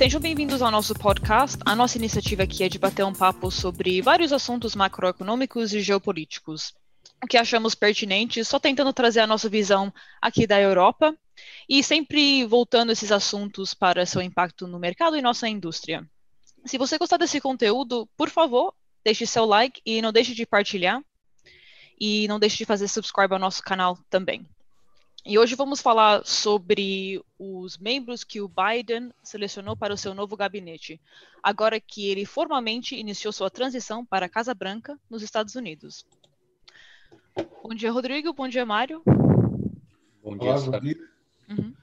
Sejam bem-vindos ao nosso podcast. A nossa iniciativa aqui é de bater um papo sobre vários assuntos macroeconômicos e geopolíticos. O que achamos pertinente, só tentando trazer a nossa visão aqui da Europa e sempre voltando esses assuntos para seu impacto no mercado e nossa indústria. Se você gostar desse conteúdo, por favor, deixe seu like e não deixe de partilhar. E não deixe de fazer subscribe ao nosso canal também. E hoje vamos falar sobre os membros que o Biden selecionou para o seu novo gabinete, agora que ele formalmente iniciou sua transição para a Casa Branca, nos Estados Unidos. Bom dia, Rodrigo. Bom dia, Mário. Bom dia, Olá, Uhum.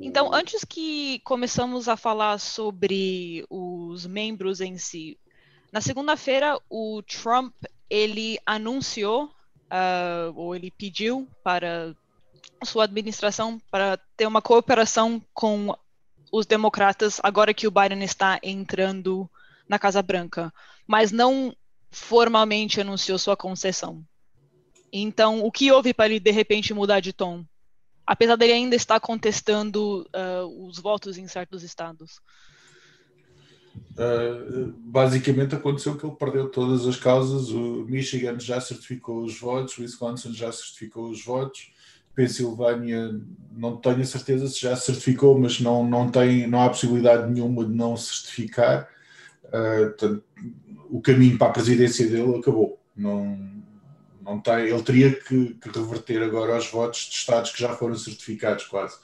Então, antes que começamos a falar sobre os membros em si, na segunda-feira o Trump ele anunciou uh, ou ele pediu para sua administração para ter uma cooperação com os democratas agora que o Biden está entrando na Casa Branca, mas não formalmente anunciou sua concessão. Então, o que houve para ele de repente mudar de tom? Apesar dele ainda estar contestando uh, os votos em certos estados. Uh, basicamente aconteceu que ele perdeu todas as causas. O Michigan já certificou os votos, o Wisconsin já certificou os votos, Pensilvânia não tenho a certeza se já certificou, mas não, não, tem, não há possibilidade nenhuma de não certificar. Uh, o caminho para a presidência dele acabou. Não, não tem, ele teria que, que, reverter agora os votos de estados que já foram certificados quase.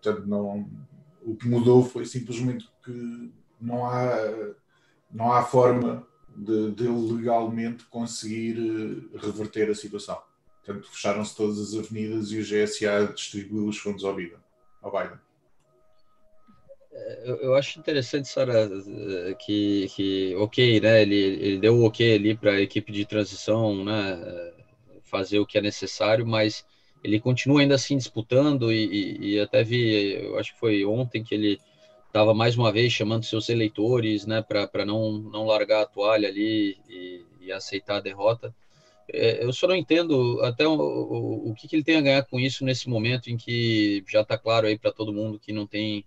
Portanto, não, o que mudou foi simplesmente que não há, não há forma de, de legalmente conseguir eh, reverter a situação. Portanto, fecharam-se todas as avenidas e o GSA distribuiu os fundos ao Biden. Ao Biden. É, eu, eu acho interessante, Sara, que, que ok, né? Ele, ele deu o ok ali para a equipe de transição, né? Fazer o que é necessário, mas ele continua ainda assim disputando e, e, e até vi, eu acho que foi ontem que ele estava mais uma vez chamando seus eleitores, né? Para não, não largar a toalha ali e, e aceitar a derrota. É, eu só não entendo até o, o, o que, que, ele tem a ganhar com isso nesse momento em que já está claro aí para todo mundo que não tem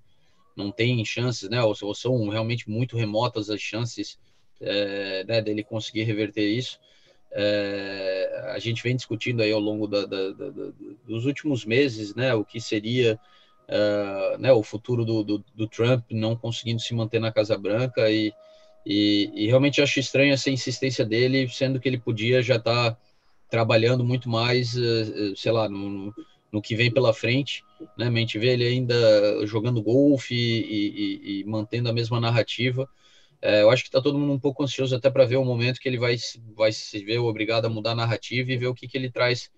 não tem chances, né? Ou, ou são realmente muito remotas as chances é, né, dele conseguir reverter isso. É, a gente vem discutindo aí ao longo da, da, da, dos últimos meses, né? O que seria uh, né, o futuro do, do, do Trump não conseguindo se manter na Casa Branca e e, e, realmente acho estranho essa insistência dele, sendo que ele podia já estar tá trabalhando muito mais, eh, eh, sei lá, no, no, que vem pela frente. Né? A gente vê ele ainda jogando golfe e, e, e mantendo a mesma narrativa. É, eu acho que está todo mundo um pouco ansioso até para ver o momento que ele vai, vai se ver obrigado a mudar a narrativa e ver o que, que ele traz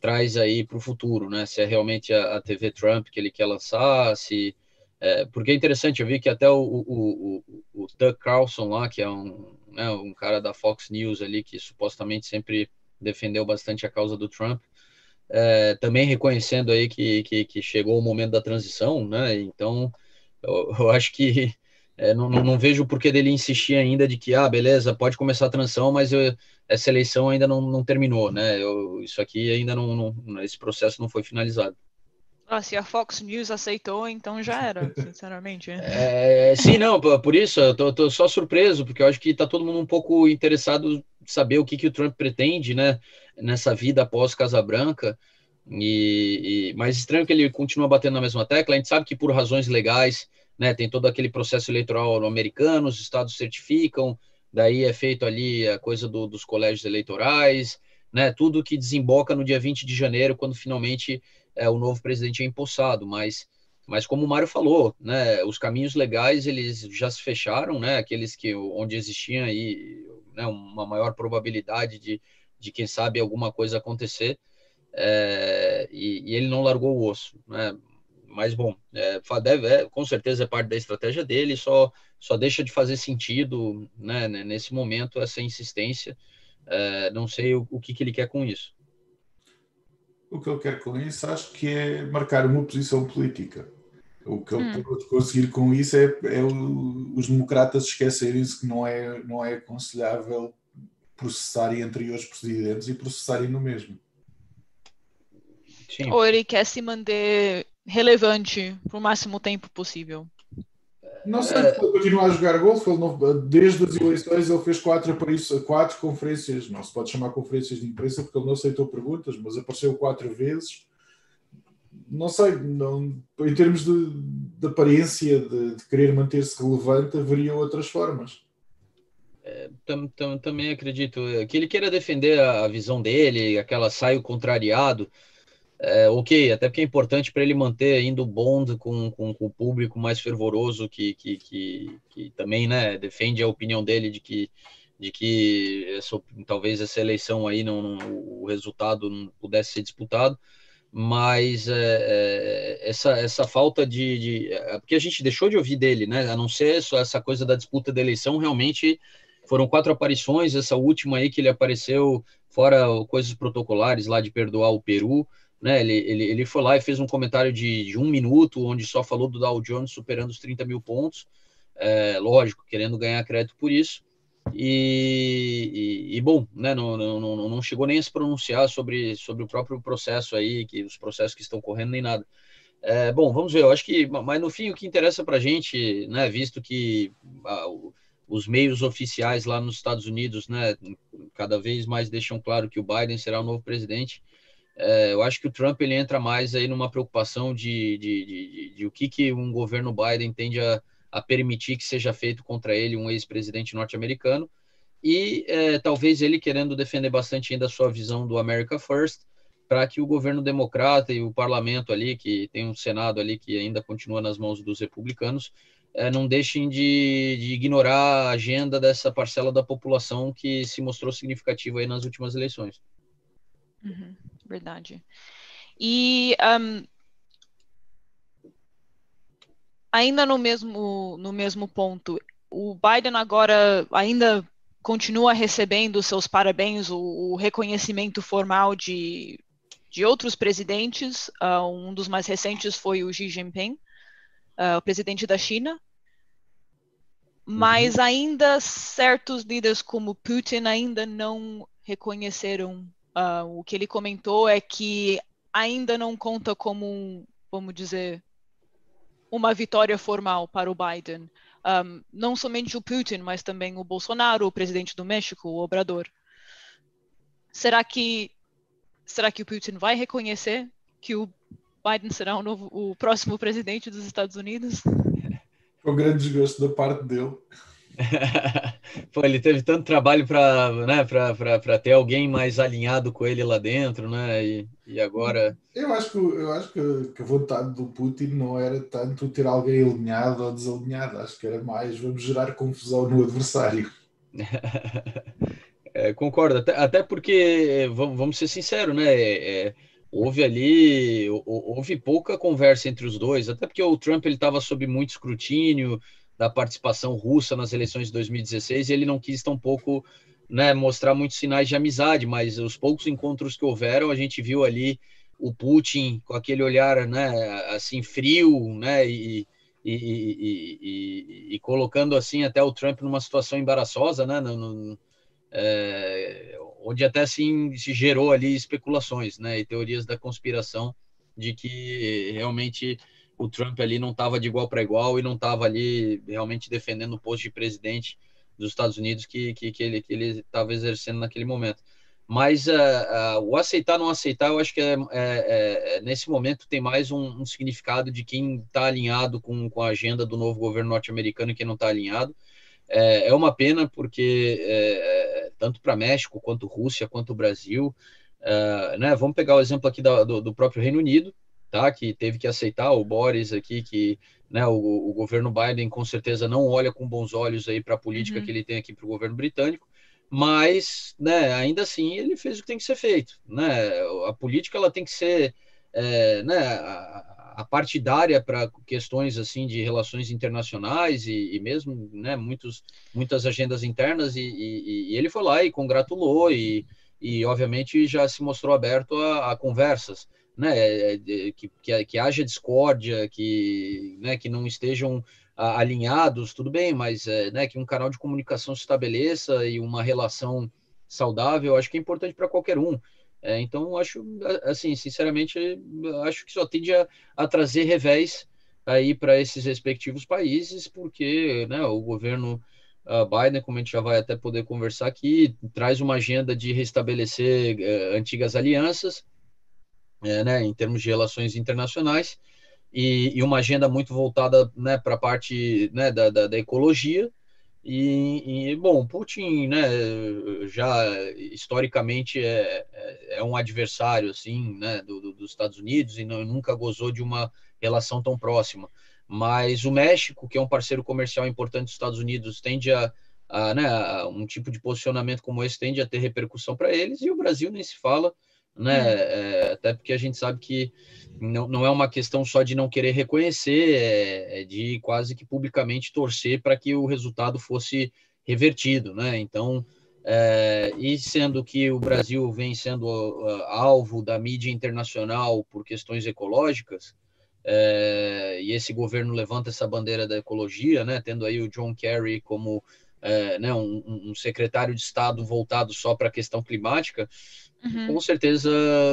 traz aí para o futuro, né? Se é realmente a, a TV Trump que ele quer lançar, se é, porque é interessante, eu vi que até o, o, o, o Doug Carlson lá, que é um, né, um cara da Fox News ali, que supostamente sempre defendeu bastante a causa do Trump, é, também reconhecendo aí que, que, que, chegou o momento da transição, né? Então, eu, eu acho que é, não, não, vejo o porquê dele insistir ainda de que, ah, beleza, pode começar a transição, mas eu, essa eleição ainda não, não terminou, né? Eu, isso aqui ainda não, não, esse processo não foi finalizado. Se a Fox News aceitou, então já era, sinceramente. É, sim, não, por isso eu tô, tô, só surpreso, porque eu acho que tá todo mundo um pouco interessado em saber o que, que o Trump pretende, né, nessa vida após Casa Branca. E, e mais estranho que ele continua batendo na mesma tecla. A gente sabe que por razões legais, né, tem todo aquele processo eleitoral americano, os estados certificam, daí é feito ali a coisa do, dos colégios eleitorais, né, tudo que desemboca no dia 20 de janeiro, quando finalmente é, o novo presidente é empossado, mas, mas como o Mário falou, né, os caminhos legais eles já se fecharam, né, aqueles que onde existia aí né, uma maior probabilidade de, de quem sabe alguma coisa acontecer, é, e, e, ele não largou o osso, né, mas bom, é, deve, é, com certeza é parte da estratégia dele, só, só deixa de fazer sentido né, nesse momento essa insistência. É, não sei o, o que, que ele quer com isso o que ele quer com isso acho que é marcar uma posição política. O que ele hum. pode conseguir com isso é, é o, os democratas esquecerem-se que não é, não é aconselhável processarem anteriores presidentes e processarem no mesmo. Sim. Ou ele quer se manter relevante por máximo tempo possível. Não sei, é... ele continua a jogar golfe, ele não, desde as eleições ele fez quatro, quatro conferências, não se pode chamar conferências de imprensa porque ele não aceitou perguntas, mas apareceu quatro vezes. Não sei, não, em termos de, de aparência, de, de querer manter-se relevante, haveria outras formas. É, tam, tam, também acredito que ele queira defender a, a visão dele, aquela saio contrariado, é, ok, até porque é importante para ele manter ainda o bond com, com, com, o público mais fervoroso que, que, que, que, também né, defende a opinião dele de que, de que essa, talvez essa eleição aí não, não, o resultado não pudesse ser disputado, mas é, é, essa, essa falta de, de, é, porque a gente deixou de ouvir dele, né? A não ser só essa coisa da disputa da eleição, realmente foram quatro aparições, essa última aí que ele apareceu fora coisas protocolares lá de perdoar o Peru né? Ele, ele, ele foi lá e fez um comentário de, de um minuto, onde só falou do Dow Jones superando os 30 mil pontos, é, lógico, querendo ganhar crédito por isso. E, e, e, bom, né, não, não, não chegou nem a se pronunciar sobre, sobre o próprio processo aí, que os processos que estão correndo, nem nada. É, bom, vamos ver, eu acho que, mas no fim, o que interessa para a gente, né, visto que a, os meios oficiais lá nos Estados Unidos, né, cada vez mais deixam claro que o Biden será o novo presidente, é, eu acho que o Trump ele entra mais aí numa preocupação de, de, de, de, de o que, que um governo Biden tende a, a, permitir que seja feito contra ele, um ex-presidente norte-americano, e é, talvez ele querendo defender bastante ainda a sua visão do America First, para que o governo democrata e o parlamento ali, que tem um Senado ali que ainda continua nas mãos dos republicanos, é, não deixem de, de, ignorar a agenda dessa parcela da população que se mostrou significativa aí nas últimas eleições. Uhum verdade. E um, ainda no mesmo, no mesmo ponto, o Biden agora ainda continua recebendo seus parabéns, o, o reconhecimento formal de, de outros presidentes. Uh, um dos mais recentes foi o Xi Jinping, uh, o presidente da China. Mas uhum. ainda certos líderes como Putin ainda não reconheceram Uh, o que ele comentou é que ainda não conta como, vamos dizer, uma vitória formal para o Biden. Um, não somente o Putin, mas também o Bolsonaro, o presidente do México, o Obrador. Será que será que o Putin vai reconhecer que o Biden será o, novo, o próximo presidente dos Estados Unidos? Um grande desgosto da parte dele. Pô, ele teve tanto trabalho para né, ter alguém mais alinhado com ele lá dentro, né? E, e agora. Eu acho, que, eu acho que, que a vontade do Putin não era tanto ter alguém alinhado ou desalinhado, acho que era mais vamos gerar confusão no adversário. é, concordo, até, até porque, vamos, vamos ser sinceros, né? É, é, houve ali, houve pouca conversa entre os dois, até porque o Trump ele estava sob muito escrutínio da participação russa nas eleições de 2016 e ele não quis tampouco né, mostrar muitos sinais de amizade, mas os poucos encontros que houveram, a gente viu ali o Putin com aquele olhar né, assim frio né, e, e, e, e, colocando assim até o Trump numa situação embaraçosa, né, no, no, é, onde até assim se gerou ali especulações né, e teorias da conspiração de que realmente o Trump ali não estava de igual para igual e não estava ali realmente defendendo o posto de presidente dos Estados Unidos que, que, que ele estava exercendo naquele momento. Mas uh, uh, o aceitar não aceitar, eu acho que é, é, é nesse momento tem mais um, um significado de quem está alinhado com, com a agenda do novo governo norte-americano e quem não está alinhado. É, é, uma pena porque é, tanto para México quanto Rússia quanto Brasil, uh, né? Vamos pegar o exemplo aqui da, do, do próprio Reino Unido tá? Que teve que aceitar o Boris aqui, que né, o, o governo Biden com certeza não olha com bons olhos aí para a política uhum. que ele tem aqui para o governo britânico, mas, né, ainda assim ele fez o que tem que ser feito, né? A política ela tem que ser, é, né, a, a partidária para questões assim de relações internacionais e, e mesmo, né, muitos, muitas agendas internas e, e, e ele foi lá e congratulou e, e obviamente já se mostrou aberto a, a conversas né, que, que, que haja discórdia, que, né, que não estejam alinhados, tudo bem, mas é, né, que um canal de comunicação se estabeleça e uma relação saudável, acho que é importante para qualquer um. É, então, acho, assim, sinceramente, acho que só tende a, a trazer revés aí para esses respectivos países, porque né, o governo uh, Biden, como a gente já vai até poder conversar aqui, traz uma agenda de restabelecer uh, antigas alianças, uh, né, em termos de relações internacionais, e, e uma agenda muito voltada né, para a parte né, da, da, da ecologia, e, e, bom, Putin, né, já historicamente é, é, é um adversário assim, né, do, do, dos Estados Unidos e não, nunca gozou de uma relação tão próxima. Mas o México, que é um parceiro comercial importante dos Estados Unidos, tende a, a, né, um tipo de posicionamento como esse tende a ter repercussão para eles e o Brasil nem se fala, né, hum. é, até porque a gente sabe que não, não é uma questão só de não querer reconhecer, é, é de quase que publicamente torcer para que o resultado fosse revertido, né? Então, é, e sendo que o Brasil vem sendo uh, alvo da mídia internacional por questões ecológicas, é, e esse governo levanta essa bandeira da ecologia, né? Tendo aí o John Kerry como é, né, um, um secretário de Estado voltado só para a questão climática, uhum. com certeza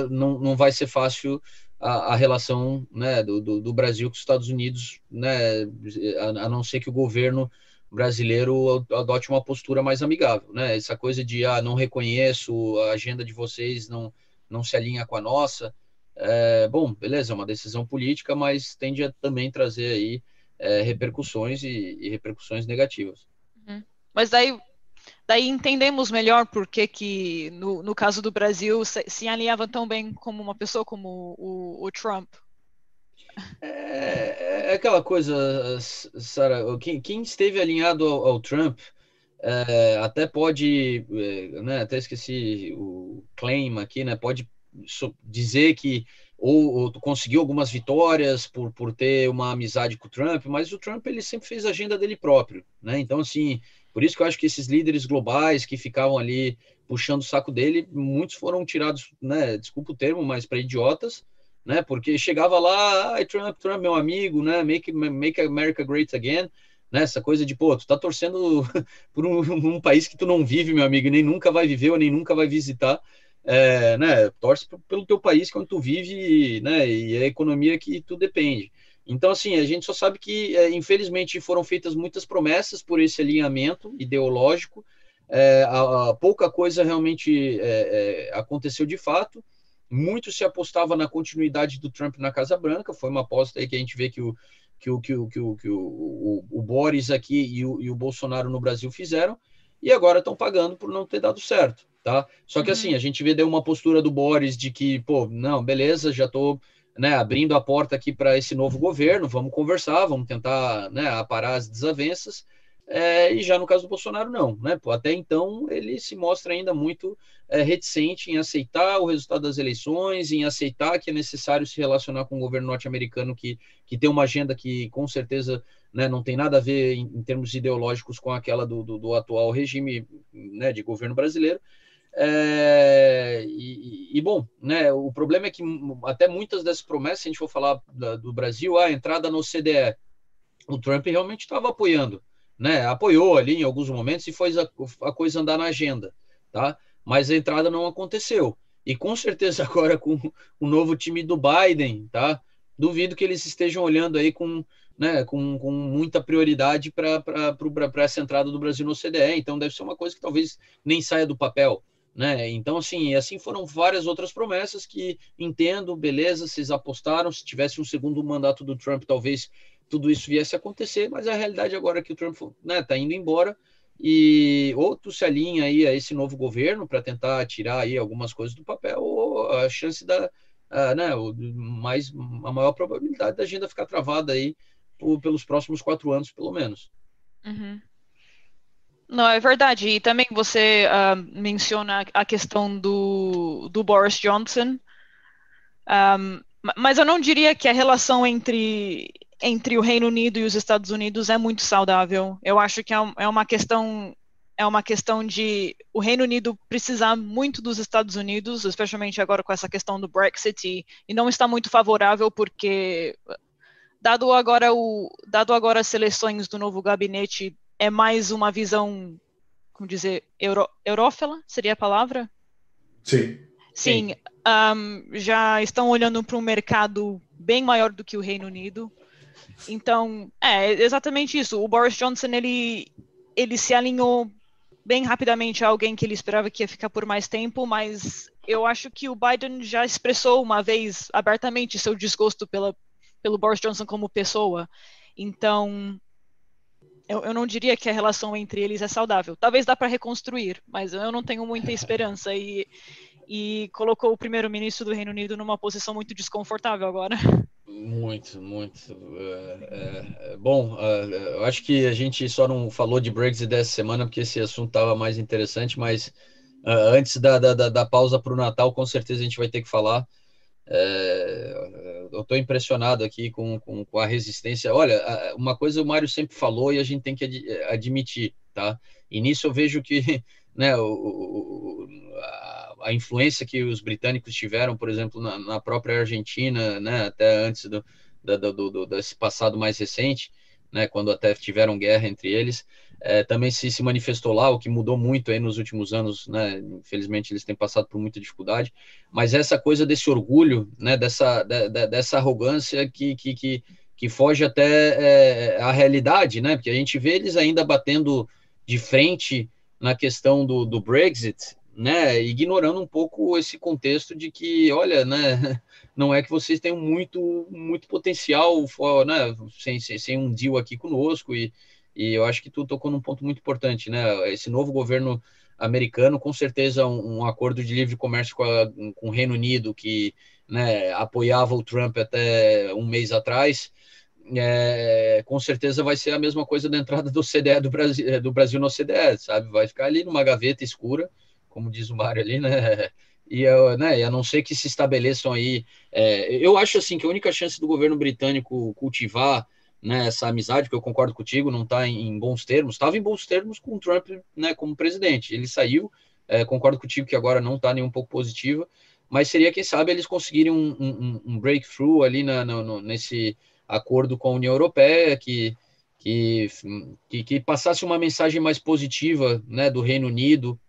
não, não vai ser fácil a, a relação né, do, do, do, Brasil com os Estados Unidos, né, a, a, não ser que o governo brasileiro adote uma postura mais amigável. Né? Essa coisa de ah, não reconheço, a agenda de vocês não, não se alinha com a nossa. É, bom, beleza, é uma decisão política, mas tende a também trazer aí é, repercussões e, e, repercussões negativas. Mas daí daí entendemos melhor por que, que no, no caso do Brasil, se, se alinhava tão bem como uma pessoa como o, o Trump. É, é, aquela coisa, Sara, quem, quem, esteve alinhado ao, ao Trump é, até pode, é, né, até esqueci o claim aqui, né, pode dizer que ou, ou, conseguiu algumas vitórias por, por ter uma amizade com o Trump, mas o Trump ele sempre fez a agenda dele próprio, né? Então assim, por isso que eu acho que esses líderes globais que ficavam ali puxando o saco dele, muitos foram tirados, né? Desculpa o termo, mas para idiotas, né? Porque chegava lá, Trump, Trump, meu amigo, né? Make, make America Great Again, né? Essa coisa de, pô, tu tá torcendo por um, um país que tu não vive, meu amigo, nem nunca vai viver ou nem nunca vai visitar. É, né, torce pelo teu país quando tu vive, né, e a economia que tu depende. Então, assim, a gente só sabe que, é, infelizmente, foram feitas muitas promessas por esse alinhamento ideológico, é, a, a pouca coisa realmente é, é, aconteceu de fato. Muito se apostava na continuidade do Trump na Casa Branca, foi uma aposta aí que a gente vê que o, que o, que o, que o, que o, o, o Boris aqui e o, e o Bolsonaro no Brasil fizeram, e agora estão pagando por não ter dado certo, tá? Só que uhum. assim, a gente vê deu uma postura do Boris de que, pô, não, beleza, já estou né, abrindo a porta aqui para esse novo governo, vamos conversar, vamos tentar né, aparar as desavenças. É, e já no caso do Bolsonaro, não. Né? Até então, ele se mostra ainda muito é, reticente em aceitar o resultado das eleições, em aceitar que é necessário se relacionar com o governo norte-americano, que, que tem uma agenda que, com certeza, né, não tem nada a ver em, em termos ideológicos com aquela do, do, do atual regime né, de governo brasileiro. É, e, e, bom, né, o problema é que até muitas dessas promessas, se a gente for falar da, do Brasil, a entrada no CDE, o Trump realmente estava apoiando, né, apoiou ali em alguns momentos e foi a, a, coisa andar na agenda, tá? Mas a entrada não aconteceu. E com certeza agora com o novo time do Biden, tá? Duvido que eles estejam olhando aí com, né, com, com muita prioridade para essa entrada do Brasil no CDE. Então deve ser uma coisa que talvez nem saia do papel né? Então, assim, assim foram várias outras promessas que entendo, beleza, vocês apostaram, se tivesse um segundo mandato do Trump, talvez tudo isso viesse a acontecer, mas a realidade agora é que o Trump né, tá indo embora e ou tu se alinha aí a esse novo governo para tentar tirar aí algumas coisas do papel, ou a chance da, uh, né, mais, a maior probabilidade da agenda ficar travada aí por, pelos próximos quatro anos, pelo menos. Uhum. Não, é verdade. E também você uh, menciona a questão do, do Boris Johnson. Um, mas eu não diria que a relação entre, entre o Reino Unido e os Estados Unidos é muito saudável. Eu acho que é, é uma questão é uma questão de o Reino Unido precisar muito dos Estados Unidos, especialmente agora com essa questão do Brexit, e não está muito favorável porque dado agora o dado agora as seleções do novo gabinete é mais uma visão, como dizer, euro, eurófila, seria a palavra? Sim. Sim, um, já estão olhando para um mercado bem maior do que o Reino Unido. Então, é exatamente isso. O Boris Johnson, ele, ele se alinhou bem rapidamente a alguém que ele esperava que ia ficar por mais tempo, mas eu acho que o Biden já expressou uma vez abertamente seu desgosto pela, pelo Boris Johnson como pessoa. Então, eu, eu não diria que a relação entre eles é saudável. Talvez dá para reconstruir, mas eu não tenho muita esperança. E, e colocou o primeiro-ministro do Reino Unido numa posição muito desconfortável agora. Muito, muito. É, é, é bom, eu acho que a gente só não falou de Brexit dessa semana porque esse assunto estava mais interessante, mas antes da, da, da pausa para o Natal, com certeza a gente vai ter que falar. É, eu estou impressionado aqui com, com, com, a resistência. Olha, uma coisa o Mário sempre falou e a gente tem que ad, admitir, tá? E nisso eu vejo que né, o, o, a, a, influência que os britânicos tiveram, por exemplo, na, na própria Argentina, né, até antes do, do, do, desse passado mais recente, né, quando até tiveram guerra entre eles, é, também se, se manifestou lá, o que mudou muito aí nos últimos anos, né, infelizmente eles têm passado por muita dificuldade, mas essa coisa desse orgulho, né, dessa, de, de, dessa arrogância que, que, que, que foge até é, a realidade, né, porque a gente vê eles ainda batendo de frente na questão do, do Brexit, né, ignorando um pouco esse contexto de que, olha, né, não é que vocês tenham muito, muito potencial, né, sem, sem, sem um deal aqui conosco, e, e eu acho que tu tocou num ponto muito importante, né, esse novo governo americano, com certeza um, um acordo de livre comércio com, a, com o Reino Unido, que, né, apoiava o Trump até um mês atrás, é, com certeza vai ser a mesma coisa da entrada do CDE do Brasil, do Brasil no CDE, sabe? Vai ficar ali numa gaveta escura, como diz o Mário ali, né? E, né, a não ser que se estabeleçam aí. É, eu acho assim que a única chance do governo britânico cultivar né, essa amizade, que eu concordo contigo, não está em, bons termos, estava em bons termos com o Trump né, como presidente. Ele saiu, é, concordo contigo que agora não está nem um pouco positiva, mas seria, quem sabe, eles conseguirem um, um, um breakthrough ali na, no, nesse acordo com a União Europeia, que, que, que, que passasse uma mensagem mais positiva né, do Reino Unido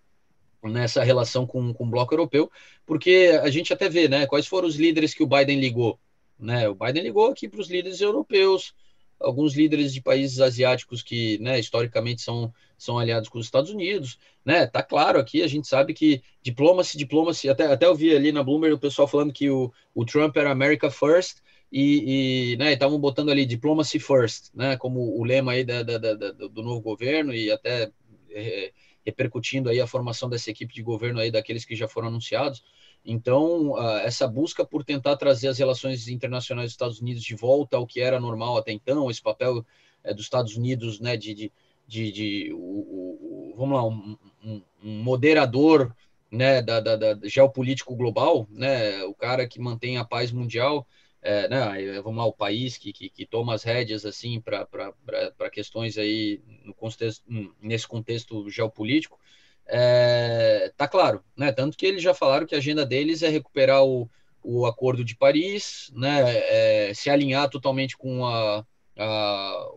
nessa relação com, com o bloco europeu, porque a gente até vê, né, quais foram os líderes que o Biden ligou, né, o Biden ligou aqui para os líderes europeus, alguns líderes de países asiáticos que, né, historicamente são, são aliados com os Estados Unidos, né, tá claro aqui, a gente sabe que diplomacy, diplomacy, até, até eu vi ali na Bloomberg o pessoal falando que o, o Trump era America First, e, e né, estavam botando ali diplomacy first, né, como o lema aí da, da, da, do novo governo e até é, repercutindo aí a formação dessa equipe de governo aí daqueles que já foram anunciados. Então, uh, essa busca por tentar trazer as relações internacionais dos Estados Unidos de volta ao que era normal até então, esse papel é, dos Estados Unidos, né, de, de, de, de o, o, vamos lá, um, um, moderador, né, da, da, da, geopolítico global, né, o cara que mantém a paz mundial, é, né, vamos lá, o país que, que, que toma as rédeas assim para questões aí no contexto, nesse contexto geopolítico, é, tá claro, né? Tanto que eles já falaram que a agenda deles é recuperar o, o Acordo de Paris, né? É, se alinhar totalmente com a, a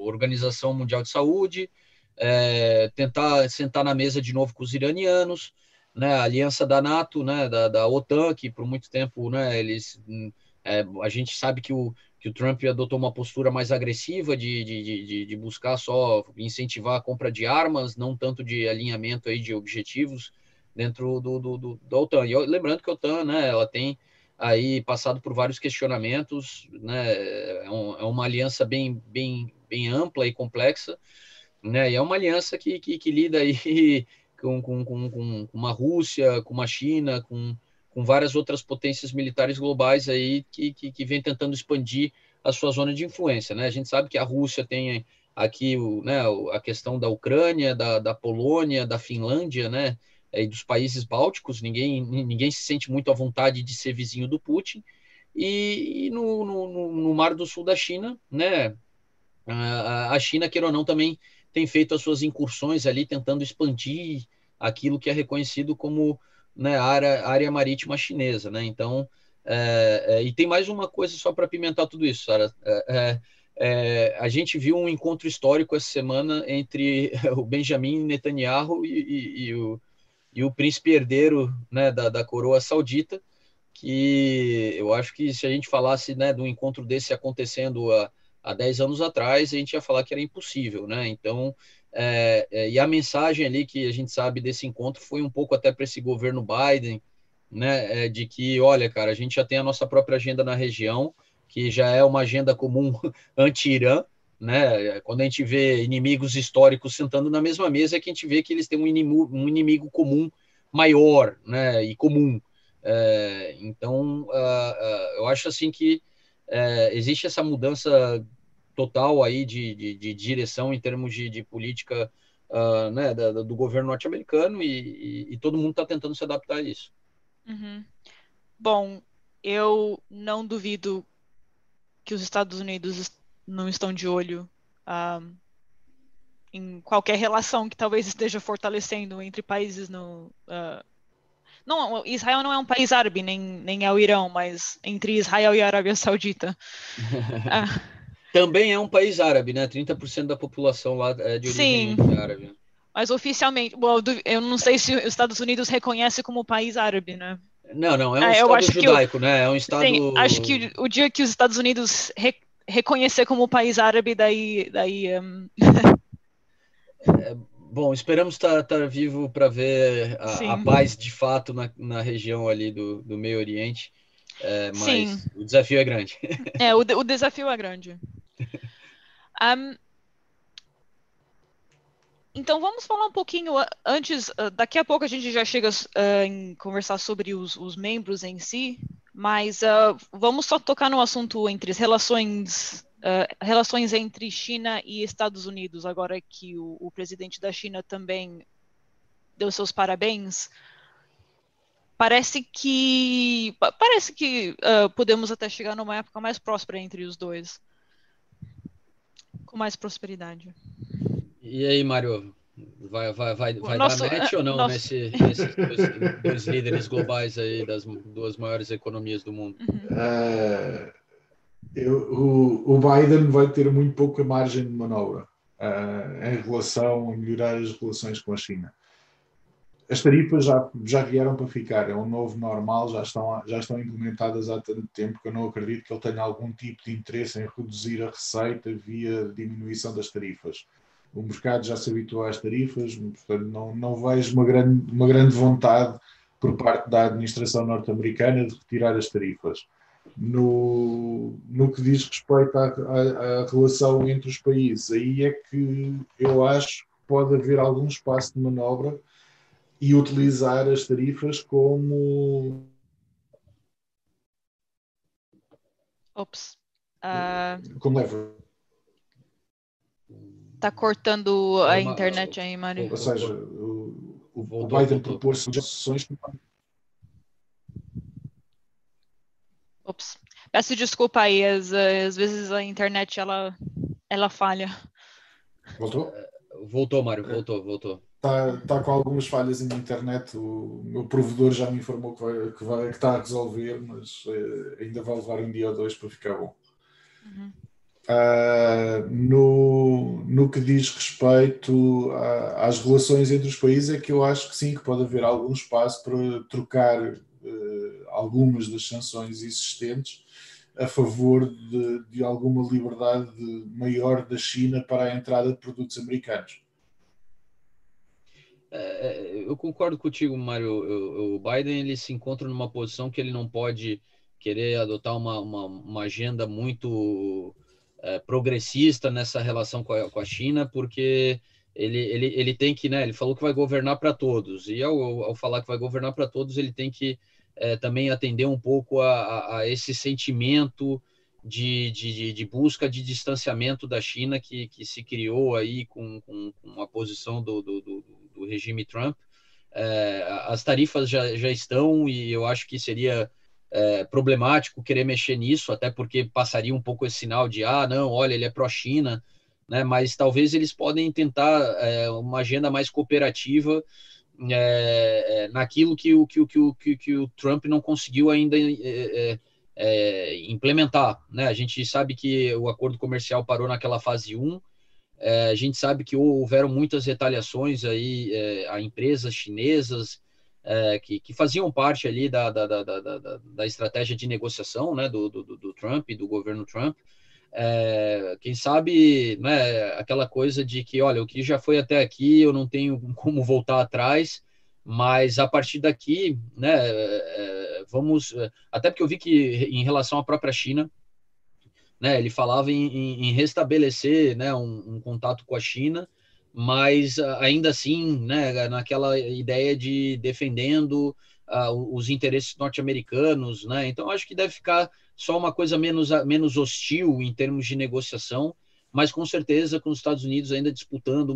Organização Mundial de Saúde, é, tentar sentar na mesa de novo com os iranianos, né? A aliança da NATO, né? Da, da OTAN, que por muito tempo, né? Eles é, a gente sabe que o, que o Trump adotou uma postura mais agressiva de, de, de, de, buscar só incentivar a compra de armas, não tanto de alinhamento aí de objetivos dentro do, do, do da OTAN. E lembrando que a OTAN, né, ela tem aí passado por vários questionamentos, né, é, um, é uma aliança bem, bem, bem ampla e complexa, né, e é uma aliança que, que, que lida aí com, com, com, com uma Rússia, com uma China, com com várias outras potências militares globais aí que, que, que vem tentando expandir a sua zona de influência. Né? A gente sabe que a Rússia tem aqui o, né, a questão da Ucrânia, da, da Polônia, da Finlândia, né, e dos países bálticos, ninguém, ninguém se sente muito à vontade de ser vizinho do Putin, e, e no, no, no, Mar do Sul da China, né, a, a China, queira ou não, também tem feito as suas incursões ali, tentando expandir aquilo que é reconhecido como né, área, área marítima chinesa, né? Então, é, é, e tem mais uma coisa só para pimentar tudo isso, Sara. É, é, é, a gente viu um encontro histórico essa semana entre o Benjamin Netanyahu e, e, e, o, e o príncipe herdeiro né, da, da coroa saudita, que eu acho que se a gente falasse né, de um encontro desse acontecendo há, há 10 anos atrás a gente ia falar que era impossível, né? Então, é, é, e a mensagem ali que a gente sabe desse encontro foi um pouco até para esse governo Biden, né? É, de que, olha, cara, a gente já tem a nossa própria agenda na região, que já é uma agenda comum anti-Irã, né? Quando a gente vê inimigos históricos sentando na mesma mesa, é que a gente vê que eles têm um inimigo, um inimigo comum maior, né? E comum. É, então, uh, uh, eu acho assim que é, existe essa mudança total aí de, de, de direção em termos de, de política uh, né, da, do governo norte-americano e, e, e, todo mundo está tentando se adaptar a isso. Uhum. Bom, eu não duvido que os Estados Unidos não estão de olho uh, em qualquer relação que talvez esteja fortalecendo entre países no, uh, não, Israel não é um país árabe, nem, nem é o Irão, mas entre Israel e a Arábia Saudita. ah. Também é um país árabe, né? 30% da população lá é de origem Sim. árabe. Mas oficialmente, eu não sei se os Estados Unidos reconhece como país árabe, né? Não, não, é um ah, estado judaico, né? É um estado. Sim, acho que o dia que os Estados Unidos re reconhecer como país árabe, daí, daí um... é, Bom, esperamos estar, estar vivo para ver a, a, paz de fato na, na região ali do, do Meio Oriente, é, mas Sim. o desafio é grande. É, o, o desafio é grande. Um, então vamos falar um pouquinho antes. Daqui a pouco a gente já chega uh, em conversar sobre os, os, membros em si, mas uh, vamos só tocar no assunto entre as relações uh, relações entre China e Estados Unidos, agora que o, o presidente da China também deu seus parabéns, parece que parece que podemos até chegar numa época mais próspera entre os dois, com mais prosperidade. E aí, Mário, vai, vai, vai, vai nosso, dar match ou não nosso... nesse, nesses dois, dois, líderes globais aí das duas maiores economias do mundo? Uhum. Uh eu, o, o, Biden vai ter muito pouca margem de manobra uh, em relação a melhorar as relações com a China. As tarifas já, já vieram para ficar, é um novo normal, já estão, já estão implementadas há tanto tempo que eu não acredito que ele tenha algum tipo de interesse em reduzir a receita via diminuição das tarifas. O mercado já se habituou às tarifas, portanto, não, não vejo uma grande, uma grande vontade por parte da administração norte-americana de retirar as tarifas no, no que diz respeito à, à, à, relação entre os países. Aí é que eu acho que pode haver algum espaço de manobra e utilizar as tarifas como. Ops. Uh... Como lever. Está cortando a internet aí, Mário. Ou seja, o, o Biden propôs sugestões que Ops. Peço desculpa aí, às, às vezes a internet ela, ela falha. Voltou? Voltou, Mário, voltou, voltou. Está tá com algumas falhas na internet. O meu provedor já me informou que, vai, que, vai, que está a resolver, mas uh, ainda vai levar um dia ou dois para ficar bom. Uhum. Uh, no, no que diz respeito a, às relações entre os países, é que eu acho que sim, que pode haver algum espaço para trocar uh, algumas das sanções existentes a favor de, de, alguma liberdade maior da China para a entrada de produtos americanos. É, é, eu concordo contigo, Mário. O Biden ele se encontra numa posição que ele não pode querer adotar uma, uma, uma agenda muito é, progressista nessa relação com a, com a China, porque ele, ele, ele tem que, né? Ele falou que vai governar para todos, e ao, ao falar que vai governar para todos, ele tem que é, também atender um pouco a, a esse sentimento de, de, de, busca de distanciamento da China que, que se criou aí com, com, com a posição do, do, do, do regime Trump. É, as tarifas já, já estão e eu acho que seria é, problemático querer mexer nisso, até porque passaria um pouco esse sinal de ah, não, olha, ele é pró-China, né? Mas talvez eles podem tentar é, uma agenda mais cooperativa é, naquilo que o, que, que, que, que o Trump não conseguiu ainda implementar. Né? A gente sabe que o acordo comercial parou naquela fase 1, é, a gente sabe que houveram muitas retaliações aí a empresas chinesas que, que, faziam parte ali da, da, da, da, da estratégia de negociação né, do, do, do Trump, do governo Trump, é, quem sabe, né, aquela coisa de que, olha, o que já foi até aqui, eu não tenho como voltar atrás, mas a partir daqui, né, é, vamos, até porque eu vi que em relação à própria China, né, ele falava em, em, em restabelecer, né, um, um, contato com a China, mas ainda assim, né, naquela ideia de defendendo uh, os interesses norte-americanos, né, então acho que deve ficar só uma coisa menos, menos hostil em termos de negociação, mas com certeza com os Estados Unidos ainda disputando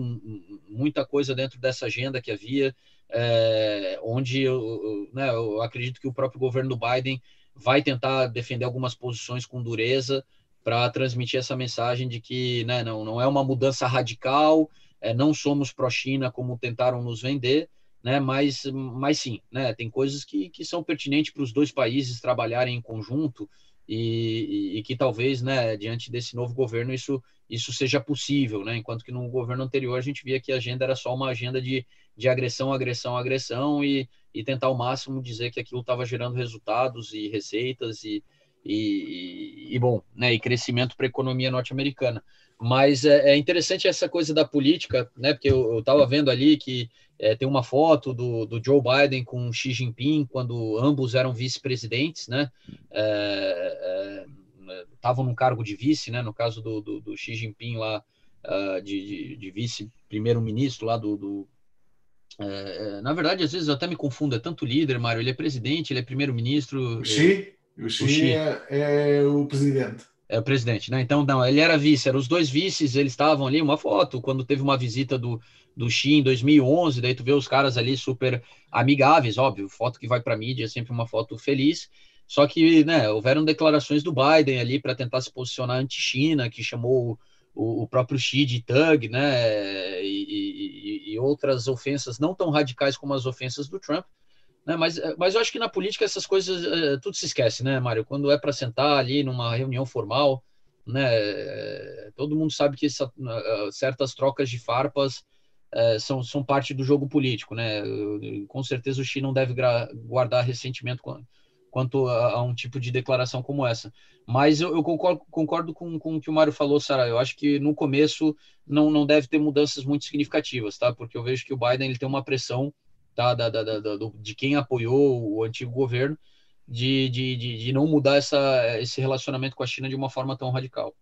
muita coisa dentro dessa agenda que havia, é, onde eu, né, eu acredito que o próprio governo do Biden vai tentar defender algumas posições com dureza para transmitir essa mensagem de que né, não, não é uma mudança radical, é, não somos pró-China como tentaram nos vender, né, mas, mas sim, né, tem coisas que, que são pertinentes para os dois países trabalharem em conjunto, e, e, que talvez, né, diante desse novo governo, isso, isso seja possível, né? Enquanto que no governo anterior a gente via que a agenda era só uma agenda de, de agressão, agressão, agressão e, e tentar ao máximo dizer que aquilo estava gerando resultados e receitas e, e, e, bom, né, e crescimento para a economia norte-americana. Mas é, é, interessante essa coisa da política, né? Porque eu estava vendo ali que é, tem uma foto do, do, Joe Biden com Xi Jinping quando ambos eram vice-presidentes, né? Estavam é, é, no cargo de vice, né? No caso do, do, do Xi Jinping lá uh, de, de, de vice-primeiro-ministro lá do, do é, é, na verdade, às vezes eu até me confundo, é tanto líder, Mário, ele é presidente, ele é primeiro-ministro. Xi? O Xi, o Xi. É, é, o presidente. É o presidente, né? Então, não, ele era vice, eram os dois vices, eles estavam ali, uma foto, quando teve uma visita do, do Xi em 2011, daí tu vê os caras ali super amigáveis, óbvio, foto que vai para mídia é sempre uma foto feliz, só que, né, houveram declarações do Biden ali para tentar se posicionar anti-China, que chamou o, o, próprio Xi de Thug, né, e, e, e, outras ofensas não tão radicais como as ofensas do Trump, né, mas, mas eu acho que na política essas coisas, é, tudo se esquece, né, Mário, quando é para sentar ali numa reunião formal, né, todo mundo sabe que essa, certas trocas de farpas é, são, são parte do jogo político, né? Com certeza o Xi não deve guardar ressentimento quanto a, a, um tipo de declaração como essa. Mas eu, eu concordo, concordo com, com o que o Mário falou, Sara. Eu acho que no começo não, não deve ter mudanças muito significativas, tá? Porque eu vejo que o Biden ele tem uma pressão tá? da, da, da, de quem apoiou o antigo governo de, de, de, de, não mudar essa, esse relacionamento com a China de uma forma tão radical.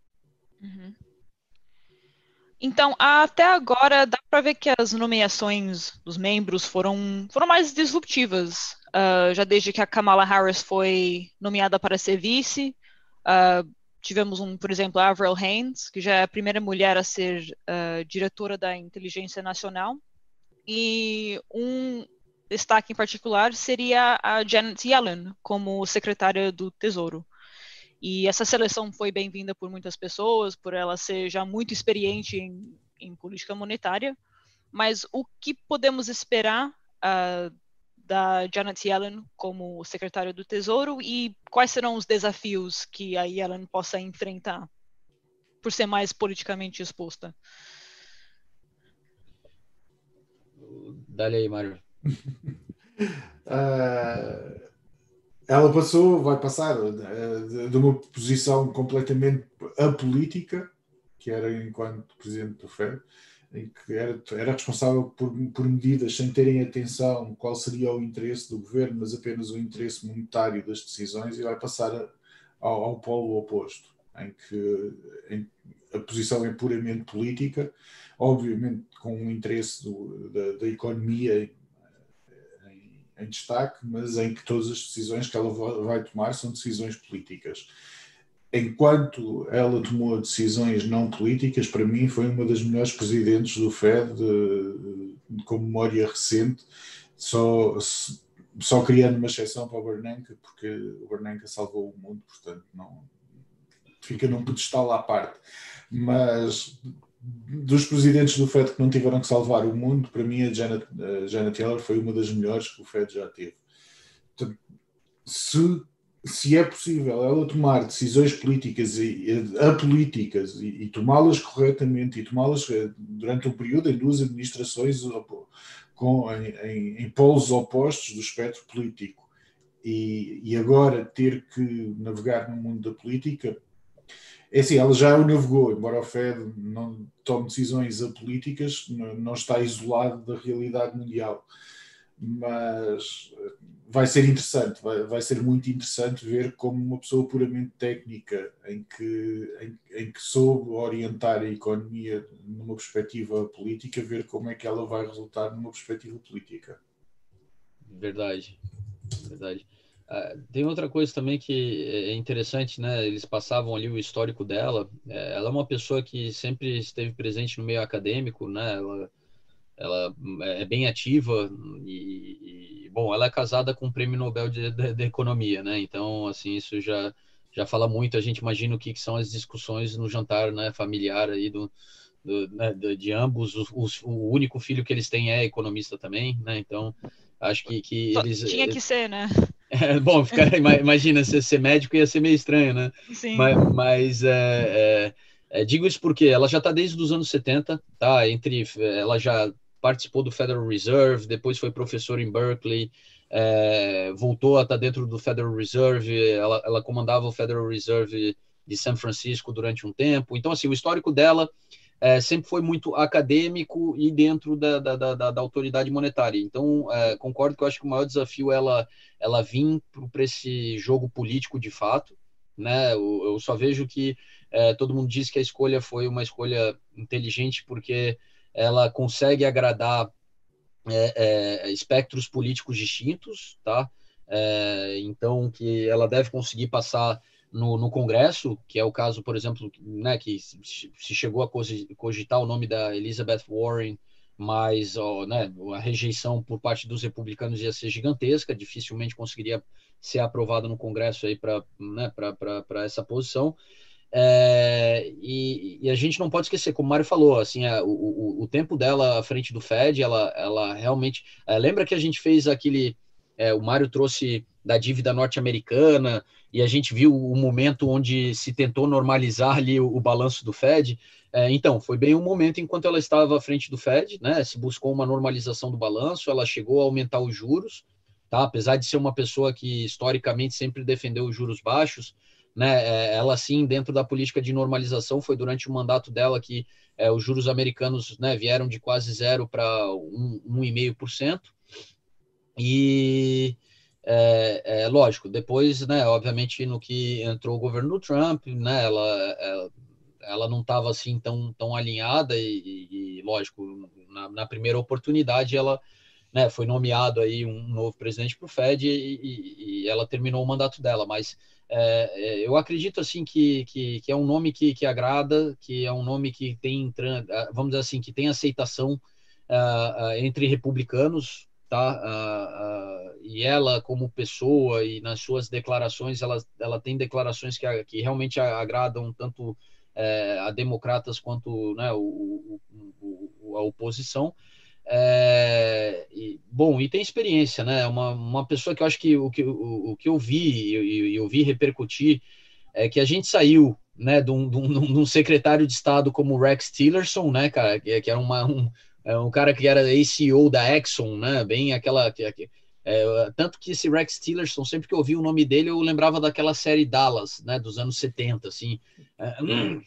Uhum. Então, até agora, dá para ver que as nomeações dos membros foram, foram mais disruptivas. Uh, já desde que a Kamala Harris foi nomeada para ser vice, uh, tivemos, um, por exemplo, a Avril Haines, que já é a primeira mulher a ser uh, diretora da Inteligência Nacional. E um destaque em particular seria a Janet Yellen, como secretária do Tesouro. E essa seleção foi bem-vinda por muitas pessoas, por ela ser já muito experiente em, em política monetária. Mas o que podemos esperar uh, da Janet Yellen como secretária do Tesouro e quais serão os desafios que a Yellen possa enfrentar por ser mais politicamente exposta? Dá-lhe aí, Mário. uh, ela passou, vai passar eh, de uma posição completamente apolítica, que era enquanto presidente do FED, em que era, era responsável por, por medidas sem terem atenção qual seria o interesse do governo, mas apenas o interesse monetário das decisões, e vai passar ao, ao polo oposto, em que em, a posição é puramente política, obviamente com o interesse do, da, da economia em destaque, mas em que todas as decisões que ela vai tomar são decisões políticas. Enquanto ela tomou decisões não políticas, para mim foi uma das melhores presidentes do FED, de, de, com memória recente, só, só criando uma exceção para o Bernanke, porque o Bernanke salvou o mundo, portanto não fica num pedestal à parte. Mas dos presidentes do FED que não tiveram que salvar o mundo, para mim a Janet, a Janet Yellen foi uma das melhores que o FED já teve. se, se é possível ela tomar decisões políticas e, apolíticas e, e tomá-las corretamente e tomá-las eh, durante um período em duas administrações com, em, em, em polos opostos do espectro político e, e agora ter que navegar no mundo da política, é assim, ela já o navegou, embora o Fed não tome decisões apolíticas, não está isolado da realidade mundial. Mas vai ser interessante, vai, vai ser muito interessante ver como uma pessoa puramente técnica, em que, em, em, que soube orientar a economia numa perspectiva política, ver como é que ela vai resultar numa perspectiva política. Verdade, verdade. Uh, tem outra coisa também que é interessante, né? Eles passavam ali o histórico dela. É, ela é uma pessoa que sempre esteve presente no meio acadêmico, né? Ela, ela é bem ativa e, e bom, ela é casada com o Prêmio Nobel de, de, de, Economia, né? Então, assim, isso já já fala muito. A gente imagina o que, que são as discussões no jantar, né? Familiar aí do, do né, de ambos. O, o, o único filho que eles têm é economista também, né? Então Acho que, que eles. Tinha eh, que ser, né? É, bom, ficar, imagina, ser, ser médico ia ser meio estranho, né? Sim. Mas, mas é, é, digo isso porque ela já está desde os anos 70, tá? Entre, ela já participou do Federal Reserve, depois foi professora em Berkeley, é, voltou a estar tá dentro do Federal Reserve, ela, ela comandava o Federal Reserve de São Francisco durante um tempo. Então, assim, o histórico dela é, sempre foi muito acadêmico e dentro da, da, da, da autoridade monetária. Então, é, concordo que eu acho que o maior desafio é ela, ela vir para esse jogo político de fato. Né? Eu, eu só vejo que é, todo mundo diz que a escolha foi uma escolha inteligente porque ela consegue agradar é, é, espectros políticos distintos, tá? É, então, que ela deve conseguir passar no, no, Congresso, que é o caso, por exemplo, né, que se chegou a cogitar o nome da Elizabeth Warren, mas ó, né, a rejeição por parte dos republicanos ia ser gigantesca, dificilmente conseguiria ser aprovado no Congresso para né, essa posição. É, e, e, a gente não pode esquecer, como o Mário falou, assim, a, o, o, tempo dela à frente do Fed, ela, ela realmente. É, lembra que a gente fez aquele. É, o Mário trouxe da dívida norte-americana, e a gente viu o momento onde se tentou normalizar ali o, o balanço do Fed. É, então, foi bem um momento enquanto ela estava à frente do Fed, né? Se buscou uma normalização do balanço, ela chegou a aumentar os juros, tá? Apesar de ser uma pessoa que historicamente sempre defendeu os juros baixos, né? É, ela sim, dentro da política de normalização, foi durante o mandato dela que é, os juros americanos né, vieram de quase zero para 1,5%. E é, é, lógico, depois, né, obviamente, no que entrou o governo do Trump, né, ela, ela, ela não estava assim tão, tão alinhada e, e lógico, na, na, primeira oportunidade ela né, foi nomeado aí um novo presidente para o Fed e, e, e, ela terminou o mandato dela, mas é, é, eu acredito assim que, que, que, é um nome que, que agrada, que é um nome que tem, vamos dizer assim, que tem aceitação uh, uh, entre republicanos, tá? Uh, uh, e ela, como pessoa e nas suas declarações, ela, ela tem declarações que, que realmente agradam tanto é, a democratas quanto né, o, o, o, a oposição. É, e, bom, e tem experiência, né? Uma, uma pessoa que eu acho que o que, o, o que eu vi e eu, vi repercutir é que a gente saiu né, de um, de um, de um secretário de Estado como Rex Tillerson, né, cara, que, que era uma, um, é um cara que era ACO da Exxon, né? Bem aquela. É, tanto que esse Rex Tillerson, sempre que eu ouvi o nome dele, eu lembrava daquela série Dallas, né? Dos anos 70, assim. É, um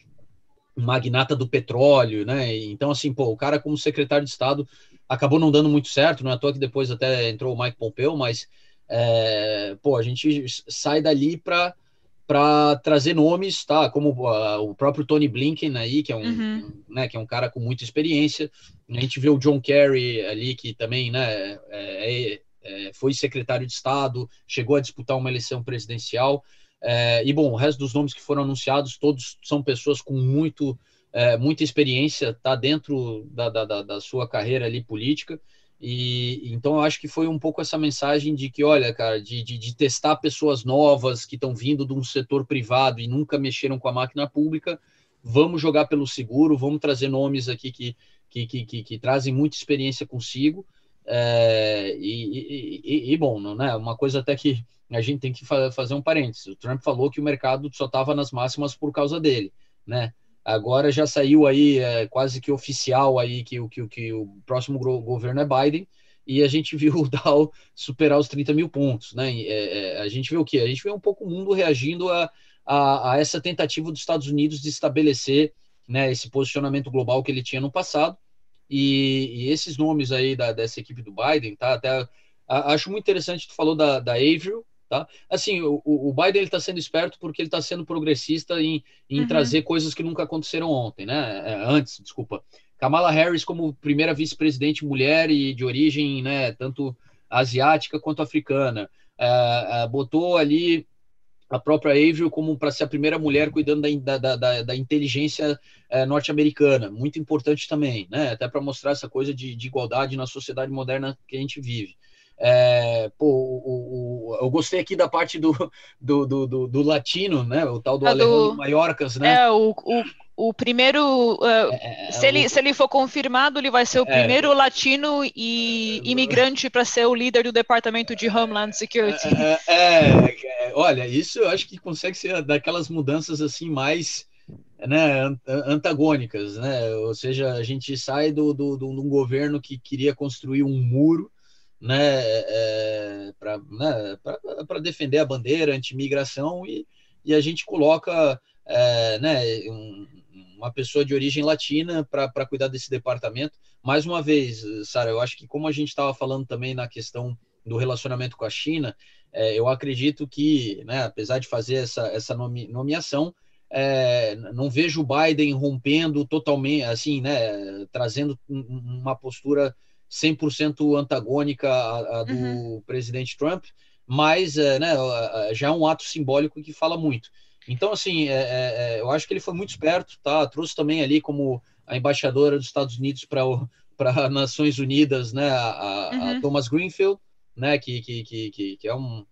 magnata do petróleo, né? Então, assim, pô, o cara como secretário de Estado acabou não dando muito certo, não é à toa que depois até entrou o Mike Pompeo, mas, é, pô, a gente sai dali para para trazer nomes, tá? Como uh, o próprio Tony Blinken aí, que é um, uhum. né, que é um cara com muita experiência. A gente vê o John Kerry ali, que também, né, é, é, é, foi secretário de Estado, chegou a disputar uma eleição presidencial. É, e bom, o resto dos nomes que foram anunciados, todos são pessoas com muito, é, muita experiência, tá dentro da, da, da sua carreira ali política. E então eu acho que foi um pouco essa mensagem de que, olha, cara, de, de, de testar pessoas novas que estão vindo de um setor privado e nunca mexeram com a máquina pública, vamos jogar pelo seguro, vamos trazer nomes aqui que, que, que, que, que trazem muita experiência consigo. É, e, e, e, bom, não, né? Uma coisa até que a gente tem que fazer um parênteses. O Trump falou que o mercado só estava nas máximas por causa dele, né? Agora já saiu aí é, quase que oficial aí que, que, que o próximo governo é Biden e a gente viu o Dow superar os 30 mil pontos, né? É, é, a gente vê o que? A gente vê um pouco o mundo reagindo a, a, a essa tentativa dos Estados Unidos de estabelecer né, esse posicionamento global que ele tinha no passado. E, e esses nomes aí da, dessa equipe do Biden, tá? Até a, acho muito interessante, tu falou da, da Avril, tá? Assim, o, o Biden está sendo esperto porque ele está sendo progressista em, em uhum. trazer coisas que nunca aconteceram ontem, né? É, antes, desculpa. Kamala Harris como primeira vice-presidente mulher e de origem, né, tanto asiática quanto africana. É, é, botou ali a própria Avril como para ser a primeira mulher cuidando da, da, da, da inteligência é, norte-americana, muito importante também, né? Até para mostrar essa coisa de, de, igualdade na sociedade moderna que a gente vive. É, pô, o, o, eu gostei aqui da parte do, do, do, do latino, né? O tal do é Alejandro do, Maiorcas, né? É, o, o, o primeiro. Uh, se, ele, se ele for confirmado, ele vai ser o primeiro latino e imigrante para ser o líder do departamento de Homeland Security. É, olha, isso eu acho que consegue ser daquelas mudanças assim mais né, antagônicas, né? Ou seja, a gente sai do, do, do, de um governo que queria construir um muro, né, é, para né, defender a bandeira anti-imigração e, e a gente coloca é, né, um, uma pessoa de origem latina para cuidar desse departamento. Mais uma vez, Sara, eu acho que como a gente estava falando também na questão do relacionamento com a China, é, eu acredito que, né, apesar de fazer essa, essa nomeação, é, não vejo o Biden rompendo totalmente, assim, né, trazendo uma postura 100% antagônica à, à do uhum. presidente Trump, mas é, né, já é um ato simbólico que fala muito. Então, assim, é, é, é, eu acho que ele foi muito esperto, tá? Trouxe também ali como a embaixadora dos Estados Unidos para para Nações Unidas, né? A, uhum. a, Thomas Greenfield, né? Que, que, que, que, é um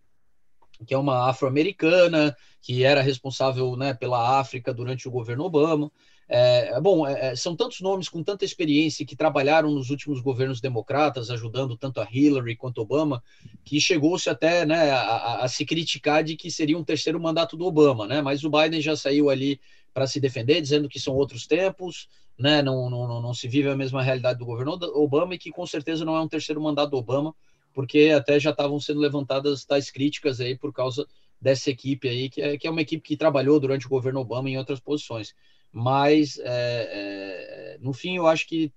que é uma afro-americana que era responsável, né? Pela África durante o governo Obama. É, é, bom, é, é, são tantos nomes com tanta experiência que trabalharam nos últimos governos democratas, ajudando tanto a Hillary quanto Obama, que chegou-se até né, a, a, se criticar de que seria um terceiro mandato do Obama, né? Mas o Biden já saiu ali para se defender, dizendo que são outros tempos, né? Não, não, não se vive a mesma realidade do governo Obama e que com certeza não é um terceiro mandato do Obama, porque até já estavam sendo levantadas tais críticas aí por causa dessa equipe aí, que é, que é uma equipe que trabalhou durante o governo Obama em outras posições mas é, é, no fim eu acho que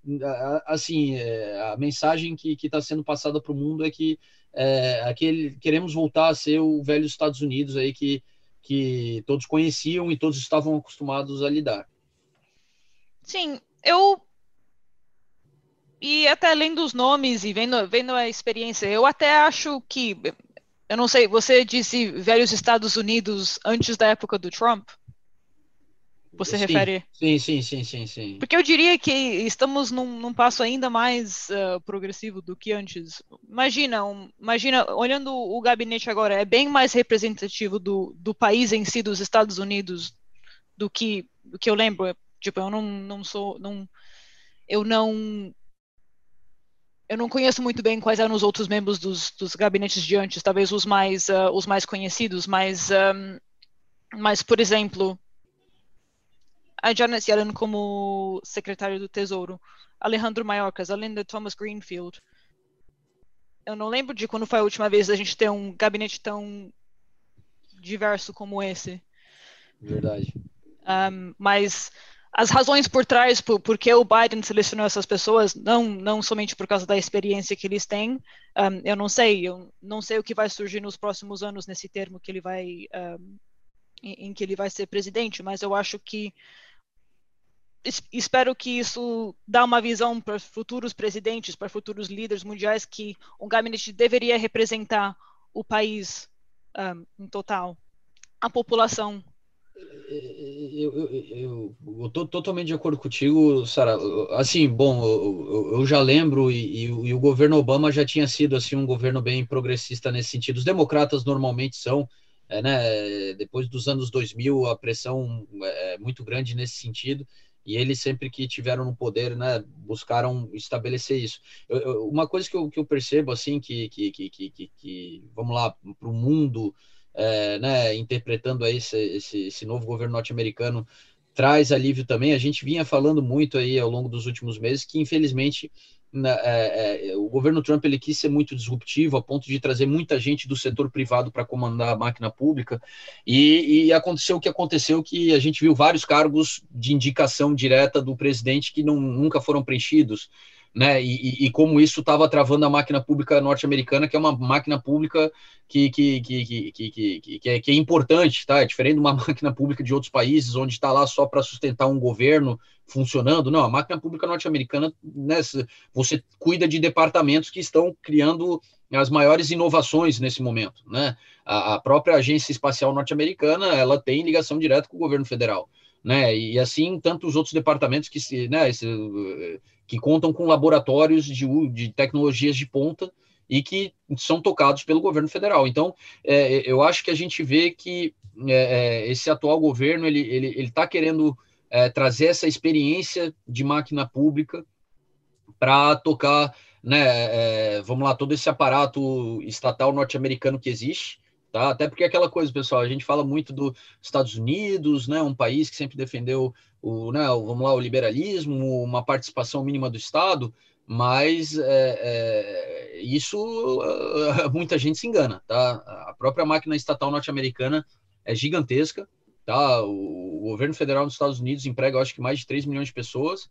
assim é, a mensagem que está sendo passada para o mundo é que é, aquele, queremos voltar a ser o velho Estados Unidos aí que, que todos conheciam e todos estavam acostumados a lidar. Sim, eu e até além dos nomes e vendo, vendo a experiência, eu até acho que eu não sei, você disse velhos Estados Unidos antes da época do Trump? Você sim, refere? Sim, sim, sim, sim, sim. Porque eu diria que estamos num, num passo ainda mais uh, progressivo do que antes. Imagina, um, imagina, olhando o gabinete agora, é bem mais representativo do, do país em si, dos Estados Unidos, do que, do que eu lembro. Tipo, eu não, não sou, não, eu não eu não conheço muito bem quais eram os outros membros dos, dos gabinetes de antes, talvez os mais, uh, os mais conhecidos, mas, um, mas, por exemplo, a Janet Yellen como secretário do Tesouro, Alejandro Mayorkas, além de Thomas Greenfield. Eu não lembro de quando foi a última vez a gente ter um gabinete tão diverso como esse. Verdade. Um, mas as razões por trás, por, por que o Biden selecionou essas pessoas, não, não somente por causa da experiência que eles têm, um, eu não sei. Eu não sei o que vai surgir nos próximos anos nesse termo que ele vai, um, em, em que ele vai ser presidente, mas eu acho que espero que isso dá uma visão para futuros presidentes, para futuros líderes mundiais que um gabinete deveria representar o país um, em total, a população. Eu estou totalmente de acordo contigo, Sara. Assim, bom, eu, eu já lembro e, e, o governo Obama já tinha sido assim um governo bem progressista nesse sentido. Os democratas normalmente são, é, né? Depois dos anos 2000, a pressão é muito grande nesse sentido e eles sempre que tiveram no poder, né, buscaram estabelecer isso. Eu, eu, uma coisa que eu, que eu percebo, assim, que, que, que, que, que vamos lá, para o mundo, é, né, interpretando aí esse, esse, esse novo governo norte-americano, traz alívio também. A gente vinha falando muito aí ao longo dos últimos meses que, infelizmente, né, é, é, o governo Trump ele quis ser muito disruptivo a ponto de trazer muita gente do setor privado para comandar a máquina pública e, e, aconteceu o que aconteceu que a gente viu vários cargos de indicação direta do presidente que não, nunca foram preenchidos né? E, e, como isso estava travando a máquina pública norte-americana, que é uma máquina pública que, que, que, que, que, que, é, que é importante, tá? É diferente de uma máquina pública de outros países, onde está lá só para sustentar um governo funcionando. Não, a máquina pública norte-americana, né, você cuida de departamentos que estão criando as maiores inovações nesse momento, né? A, a própria agência espacial norte-americana, ela tem ligação direta com o governo federal né? E assim tantos outros departamentos que se, né, que contam com laboratórios de, de tecnologias de ponta e que são tocados pelo governo federal. Então, é, eu acho que a gente vê que é, é esse atual governo ele ele está querendo é, trazer essa experiência de máquina pública para tocar, né? É, vamos lá, todo esse aparato estatal norte-americano que existe tá? Até porque é aquela coisa, pessoal, a gente fala muito dos Estados Unidos, né? Um país que sempre defendeu o, né, o, vamos lá, o liberalismo, uma participação mínima do Estado, mas é, é, isso muita gente se engana, tá? A própria máquina estatal norte-americana é gigantesca, tá? O, o, governo federal dos Estados Unidos emprega, acho que mais de 3 milhões de pessoas,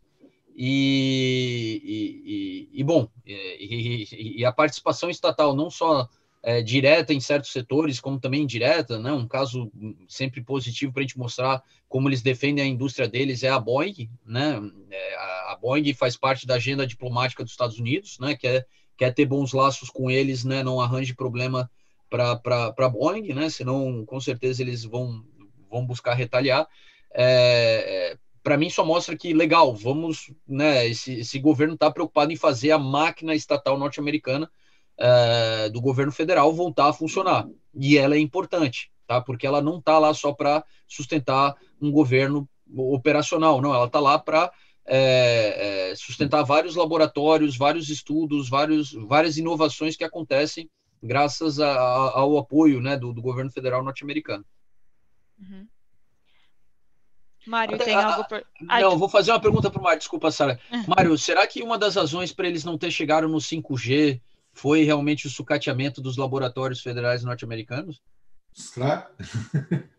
e, e, e, e bom, e, a participação estatal não só é, direta em certos setores, como também indireta, né? Um caso sempre positivo para a gente mostrar como eles defendem a indústria deles é a Boeing, né? É, a, a Boeing faz parte da agenda diplomática dos Estados Unidos, né? Quer, quer ter bons laços com eles, né? Não arranje problema para a Boeing, né? Senão, com certeza, eles vão, vão buscar retaliar. É, é para mim só mostra que legal, vamos, né? Esse, esse governo está preocupado em fazer a máquina estatal norte-americana uh, do governo federal voltar a funcionar. E ela é importante, tá? Porque ela não está lá só para sustentar um governo operacional, não, ela está lá para é, é, sustentar vários laboratórios, vários estudos, vários, várias inovações que acontecem graças a, a, ao apoio né, do, do governo federal norte-americano. Uhum. Mário, tem algo por... Não, vou fazer uma pergunta para o Mário, desculpa, Sara. Uhum. Mário, será que uma das razões para eles não ter chegado no 5G foi realmente o sucateamento dos laboratórios federais norte-americanos? Será?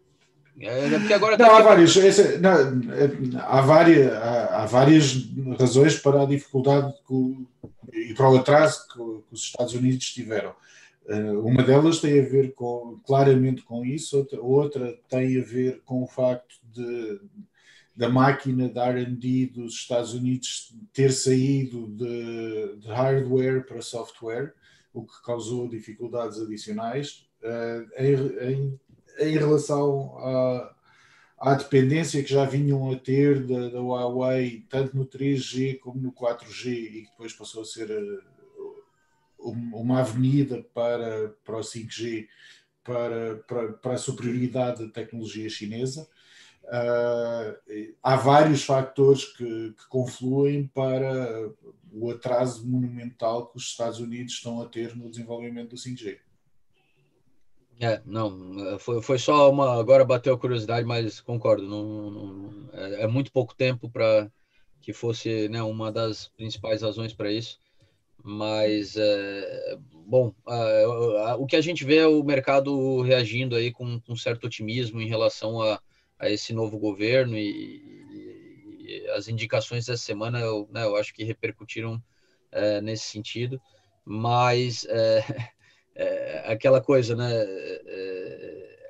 É, é, porque agora não, tá há, vários, esse, não, há, várias, há, há, várias razões para a dificuldade que, e para o atraso que, que, os Estados Unidos tiveram. Uh, uma delas tem a ver com, claramente com isso, outra, outra tem a ver com o facto de da máquina da R&D dos Estados Unidos ter saído de, de, hardware para software, o que causou dificuldades adicionais uh, em, em, em, relação à, à, dependência que já vinham a ter da, da, Huawei, tanto no 3G como no 4G, e que depois passou a ser uh, uma avenida para, para o 5G, para, para, para a superioridade da tecnologia chinesa. Uh, há vários fatores que, que, confluem para o atraso monumental que os Estados Unidos estão a ter no desenvolvimento do 5G. É, não, foi, foi só uma. Agora bateu a curiosidade, mas concordo, não, não é, é, muito pouco tempo para que fosse né, uma das principais razões para isso. Mas, é, bom, o que a gente vê é o mercado reagindo aí com, com certo otimismo em relação a a esse novo governo e, e, as indicações dessa semana eu, né, eu acho que repercutiram é, nesse sentido, mas é, aquela coisa, né?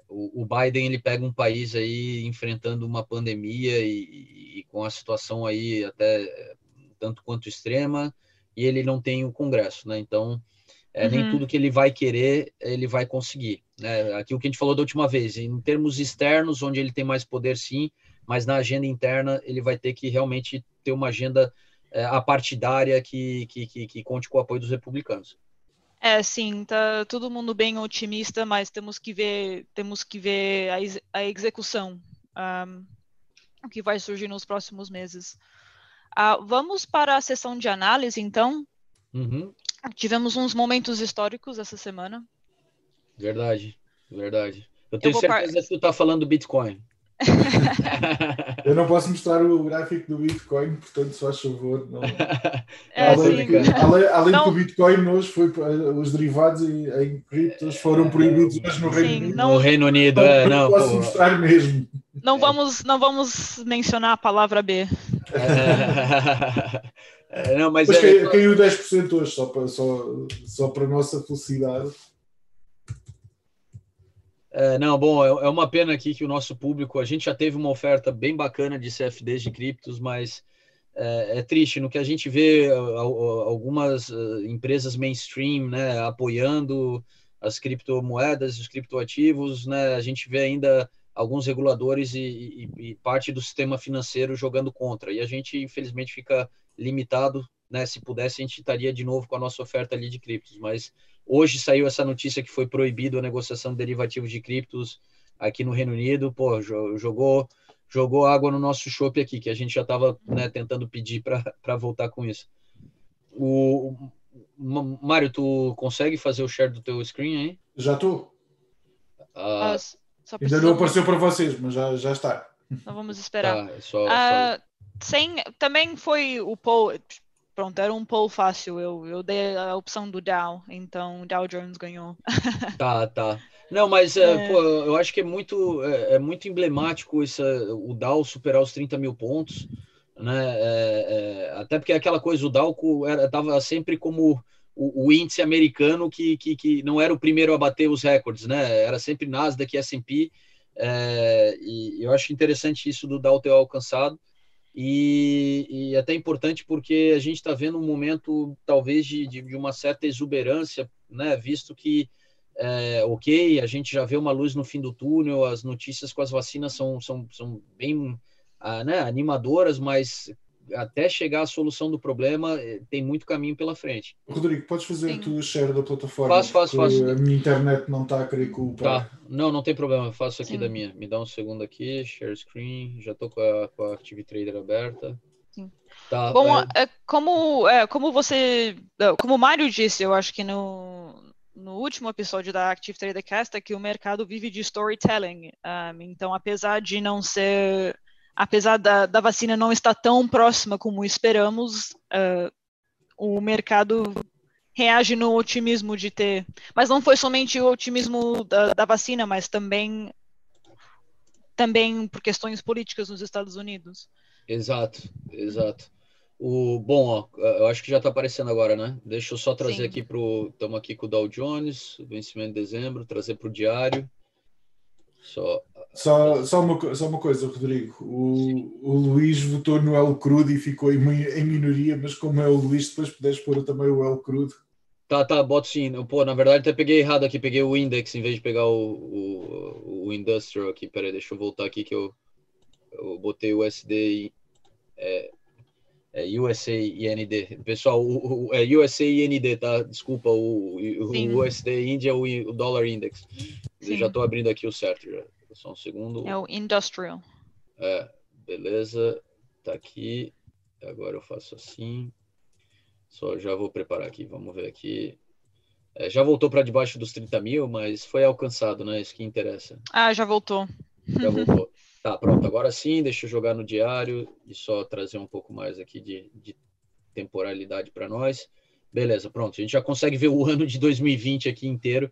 O, o, Biden ele pega um país aí enfrentando uma pandemia e, e com a situação aí até tanto quanto extrema e ele não tem o Congresso, né? Então é, uhum. Nem tudo que ele vai querer, ele vai conseguir. Né? Aquilo que a gente falou da última vez, em termos externos, onde ele tem mais poder, sim, mas na agenda interna, ele vai ter que realmente ter uma agenda é, apartidária que, que, que, que conte com o apoio dos republicanos. É, sim, tá todo mundo bem otimista, mas temos que ver, temos que ver a, ex a execução, um, o que vai surgir nos próximos meses. Uh, vamos para a sessão de análise, então. Uhum. Tivemos uns momentos históricos essa semana. Verdade, verdade. Eu tenho eu certeza par... que tu tá falando do Bitcoin. Eu não posso mostrar o gráfico do Bitcoin, portanto, se faz favor. Não... É, além, sim. além, além Não. que o Bitcoin hoje foi, os derivados em, em criptos foram proibidos hoje no Sim, Reino Unido. não- No Reino Unido, Não, é, não, posso pô. mostrar mesmo. Não vamos, não vamos mencionar a palavra B. É, não, mas Mas é, caiu, caiu 10% hoje, só para, só, só para a nossa felicidade. É, não, bom, é, é uma pena aqui que o nosso público, a gente já teve uma oferta bem bacana de CFDs de criptos, mas é, é triste no que a gente vê algumas empresas mainstream, né, apoiando as criptomoedas, os criptoativos, né, a gente vê ainda alguns reguladores e, e- e parte do sistema financeiro jogando contra, e a gente infelizmente fica limitado, né, se pudesse a gente estaria de novo com a nossa oferta ali de criptos, mas Hoje saiu essa notícia que foi proibido a negociação de derivativos de criptos aqui no Reino Unido. Pô, jo- jogou, jogou água no nosso chopp aqui, que a gente já estava tentando pedir para voltar com isso. O, Mário, tu consegue fazer o share do teu screen aí? Já. Ah, Ah, só Ainda não apareceu para vocês, mas já, já está. Não vamos esperar. tá, é só, Ah, sem, também foi o poll. Pronto, era um poll fácil. Eu, eu dei a opção do Dow, então o Dow Jones ganhou. só- tá, tá. Não, mas é, É. pô, eu acho que é muito, é, é muito emblemático essa, o Dow superar os 30 mil pontos, né? É, é, até porque aquela coisa, o Dow era, tava sempre como o, o índice americano que, que, que não era o primeiro a bater os recordes, né? Era sempre Nasdaq e S&P, é, e eu acho interessante isso do Dow ter alcançado, e, e até importante porque a gente está vendo um momento talvez de, de, de uma certa exuberância, né? Visto que é, ok, a gente já vê uma luz no fim do túnel, as notícias com as vacinas são, são, são bem ah, né, animadoras, mas até chegar à solução do problema eh, tem muito caminho pela frente. Rodrigo, podes fazer Sim. tu o share da plataforma? Faço, faço, faço. A minha internet não está a querer cooperar. Tá, não, não tem problema, eu faço aqui Sim. da minha. Me dá um segundo aqui, share screen, já tô com a, com a Active Trader aberta. Sim. Tá, Bom, é, é, como, é, como você. é, Como o Mário disse, eu acho que no, no último episódio da Active Trader Cast, é que o mercado vive de storytelling. Um, então, apesar de não ser. Apesar da, da vacina não estar tão próxima como esperamos, uh, o mercado reage no otimismo de ter. Mas não foi somente o otimismo da, da vacina, mas também também por questões políticas nos Estados Unidos. Exato, exato. O, bom, ó, eu acho que já está aparecendo agora, né? Deixa eu só trazer Sim. aqui para o. Estamos aqui com o Dow Jones, vencimento de dezembro, trazer para o diário. Só. Só, só, uma, só uma coisa, Rodrigo. O, o Luís votou no El Crudo e ficou em, em minoria, mas como é o Luís, depois puderes pôr também o El Crudo. Tá, tá, boto sim. Pô, na verdade até peguei errado aqui, peguei o index em vez de pegar o, o, o industrial aqui. Peraí, deixa eu voltar aqui que eu, eu botei o USD e. É, é USA IND. Pessoal, o, o, é USA IND, tá? Desculpa, o, Sim. o USD Índia é o, o Dollar Index. Já tô abrindo aqui o certo já. Só um segundo. É o industrial. É, beleza. Tá aqui. Agora eu faço assim. Só já vou preparar aqui. Vamos ver aqui. É, já voltou para debaixo dos 30 mil, mas foi alcançado, né? Isso que interessa. Ah, já voltou. Já voltou. tá, pronto. Agora sim, deixa eu jogar no diário e só trazer um pouco mais aqui de, de temporalidade para nós. Beleza, pronto. A gente já consegue ver o ano de 2020 aqui inteiro.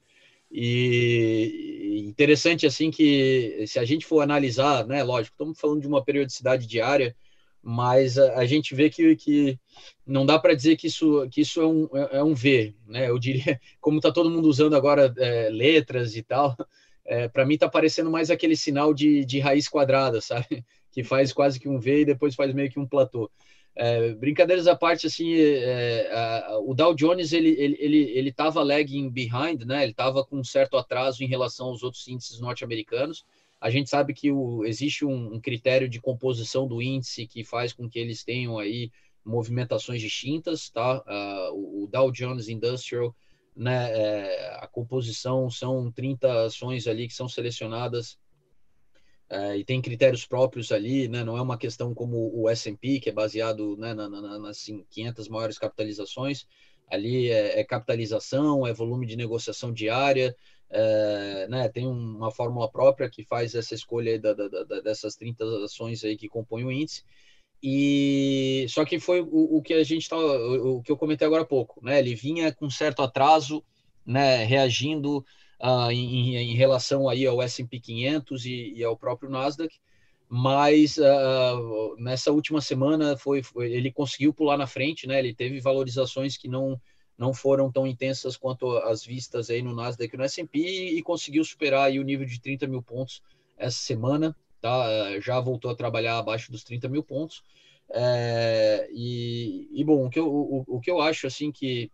E interessante assim que se a gente for analisar, né, lógico, estamos falando de uma periodicidade diária, mas a, a gente vê que, que não dá para dizer que isso, que isso é, um, é, é um V, né? Eu diria, como está todo mundo usando agora é, letras e tal, é, para mim está parecendo mais aquele sinal de, de raiz quadrada, sabe? Que faz quase que um V e depois faz meio que um platô. É, brincadeiras à parte, assim, é, a, o Dow Jones ele ele ele ele estava lagging behind, né? Ele estava com um certo atraso em relação aos outros índices norte-americanos. A gente sabe que o, existe um, um, critério de composição do índice que faz com que eles tenham aí movimentações distintas, tá? Uh, o, o, Dow Jones Industrial, né? É, a composição são 30 ações ali que são selecionadas Uh, e tem critérios próprios ali, né? Não é uma questão como o S&P que é baseado né, na, na, nas 500 maiores capitalizações. ali é, é capitalização, é volume de negociação diária, é, né, tem uma fórmula própria que faz essa escolha da, da, da, dessas 30 ações aí que compõem o índice. E só que foi o, o que a gente tá, o, o, que eu comentei agora há pouco, né? Ele vinha com certo atraso, né, reagindo uh, em, em, relação aí ao S&P 500 e, e, ao próprio Nasdaq, mas uh, nessa última semana foi, foi, ele conseguiu pular na frente, né? Ele teve valorizações que não não foram tão intensas quanto as vistas aí no Nasdaq e no S&P e conseguiu superar aí o nível de 30 mil pontos essa semana, tá? Já voltou a trabalhar abaixo dos 30 mil pontos. É, e, e, bom, o que, eu, o, o, que eu acho assim que,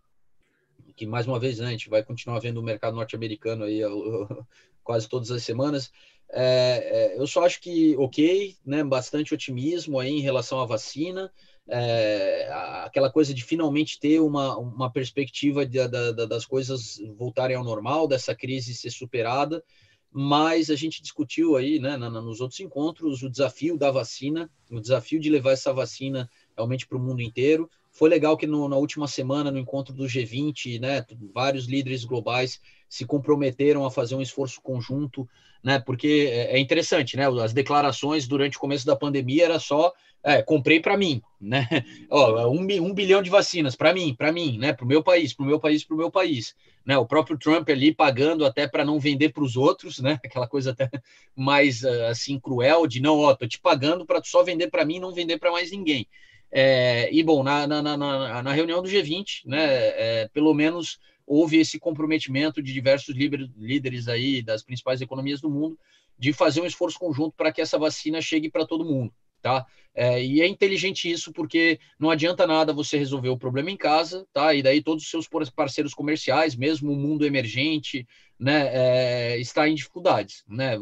que mais uma vez né, a gente vai continuar vendo o mercado norte-americano aí quase todas as semanas. É, é, eu só acho que ok, né, bastante otimismo aí em relação à vacina é, aquela coisa de finalmente ter uma, uma perspectiva de, de, das coisas voltarem ao normal, dessa crise ser superada, mas a gente discutiu aí, né, nos outros encontros, o desafio da vacina, o desafio de levar essa vacina realmente para o mundo inteiro. Foi legal que no, na última semana, no encontro do G20, né, vários líderes globais se comprometeram a fazer um esforço conjunto, né, porque é, é interessante, né, as declarações durante o começo da pandemia era só é, comprei para mim, né? Ó, um, um bilhão de vacinas para mim, para mim, né? Para o meu país, para o meu país, para o meu país, né? O próprio Trump ali pagando até para não vender para os outros, né? Aquela coisa até mais ah, assim cruel de não, ó, tô te pagando para só vender para mim, não vender para mais ninguém. É, e bom, na, na, na, na, reunião do G20, né? É, pelo menos houve esse comprometimento de diversos líderes aí das principais economias do mundo de fazer um esforço conjunto para que essa vacina chegue para todo mundo tá? É, e é inteligente isso porque não adianta nada você resolver o problema em casa, tá? E daí todos os seus parceiros comerciais, mesmo o mundo emergente, né, é, está em dificuldades, né?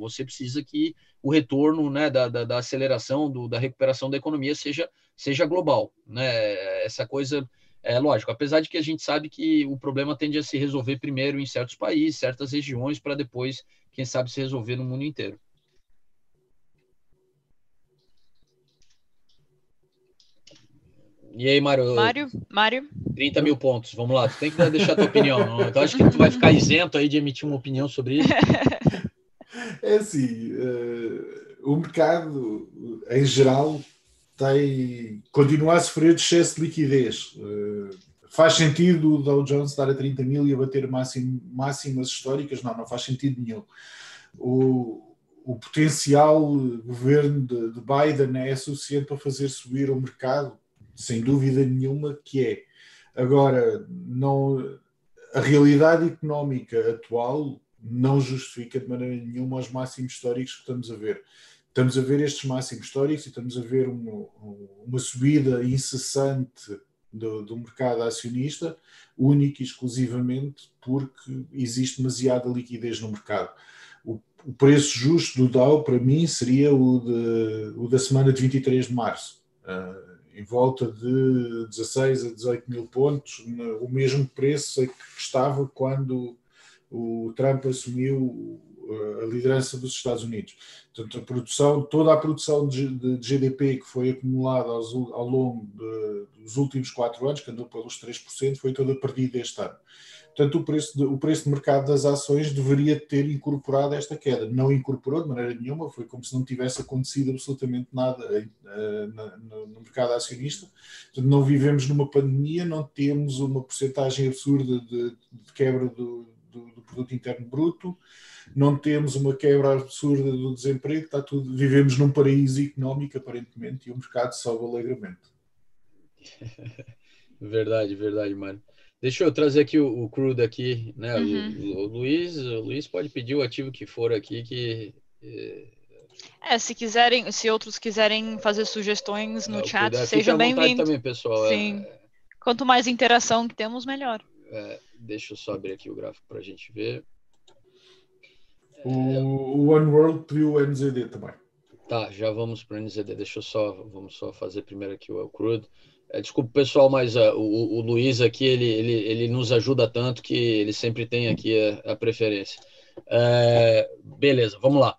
Você precisa que o retorno, né, da, da, da aceleração, do, da recuperação da economia seja, seja global, né? Essa coisa é lógico, apesar de que a gente sabe que o problema tende a se resolver primeiro em certos países, certas regiões, para depois, quem sabe, se resolver no mundo inteiro. E aí, Mário? Mário, Mário. 30 mil pontos, vamos lá. Tu tem que deixar a tua opinião. Não? Eu acho que tu vai ficar isento aí de emitir uma opinião sobre isso. É assim, uh, o mercado, em geral, tem, continua a sofrer de excesso de liquidez. Uh, faz sentido o Dow Jones estar a 30 mil e a bater máximo, máximas históricas? Não, não faz sentido nenhum. O, o potencial governo de, de Biden é suficiente para fazer subir o mercado? sem dúvida nenhuma que é. Agora, não, a realidade económica atual não justifica de maneira nenhuma os máximos históricos que estamos a ver. Estamos a ver estes máximos históricos e estamos a ver uma, uma subida incessante do, do, mercado acionista, única e exclusivamente porque existe demasiada liquidez no mercado. O, o preço justo do Dow, para mim, seria o, de, o da semana de 23 de março. Uh, em volta de 16 a 18 mil pontos, o mesmo preço que estava quando o Trump assumiu a liderança dos Estados Unidos. Portanto, a produção, toda a produção de, GDP que foi acumulada ao longo de, dos últimos quatro anos, que andou pelos 3%, foi toda perdida este ano. Portanto, o preço, de, o preço de mercado das ações deveria ter incorporado esta queda. Não incorporou de maneira nenhuma, foi como se não tivesse acontecido absolutamente nada uh, no mercado acionista. Portanto, não vivemos numa pandemia, não temos uma porcentagem absurda de, de quebra do, do, do, produto interno bruto, não temos uma quebra absurda do desemprego, está tudo, vivemos num paraíso económico aparentemente e o mercado sobe alegremente. verdade, verdade, mano. Deixa eu trazer aqui o, o crudo aqui, né? Uhum. O, o, Luiz, o Luiz pode pedir o ativo que for aqui que é... é se quiserem, se outros quiserem fazer sugestões no chat, sejam bem-vindos. também, pessoal. É, Sim. É... Quanto mais interação que temos, melhor. É, deixa eu só abrir aqui o gráfico para a gente ver. O, One World pediu o NZD também. Tá, já vamos para o NZD. Deixa eu só, vamos só fazer primeiro aqui o, o crudo. É, desculpa, pessoal, mas uh, o, o, Luiz aqui, ele, ele, ele nos ajuda tanto que ele sempre tem aqui a, a preferência. É, beleza, vamos lá.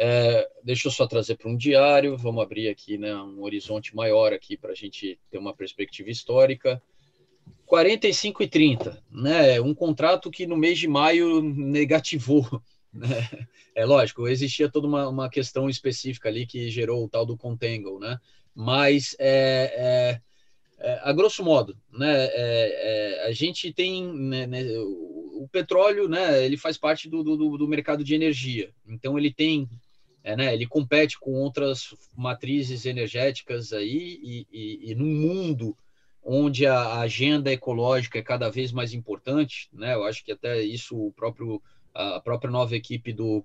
É, deixa eu só trazer para um diário, vamos abrir aqui né, um horizonte maior aqui para a gente ter uma perspectiva histórica. 45,30, né? Um contrato que no mês de maio negativou. Né? É lógico, existia toda uma, uma questão específica ali que gerou o tal do contango, né? Mas é, é, é, a grosso modo, né? É, é, a gente tem né, né, o, o, petróleo, né? Ele faz parte do, do, do mercado de energia, então ele tem é, né, ele compete com outras matrizes energéticas aí e, e, e num mundo onde a agenda ecológica é cada vez mais importante, né? Eu acho que até isso o próprio a própria nova equipe do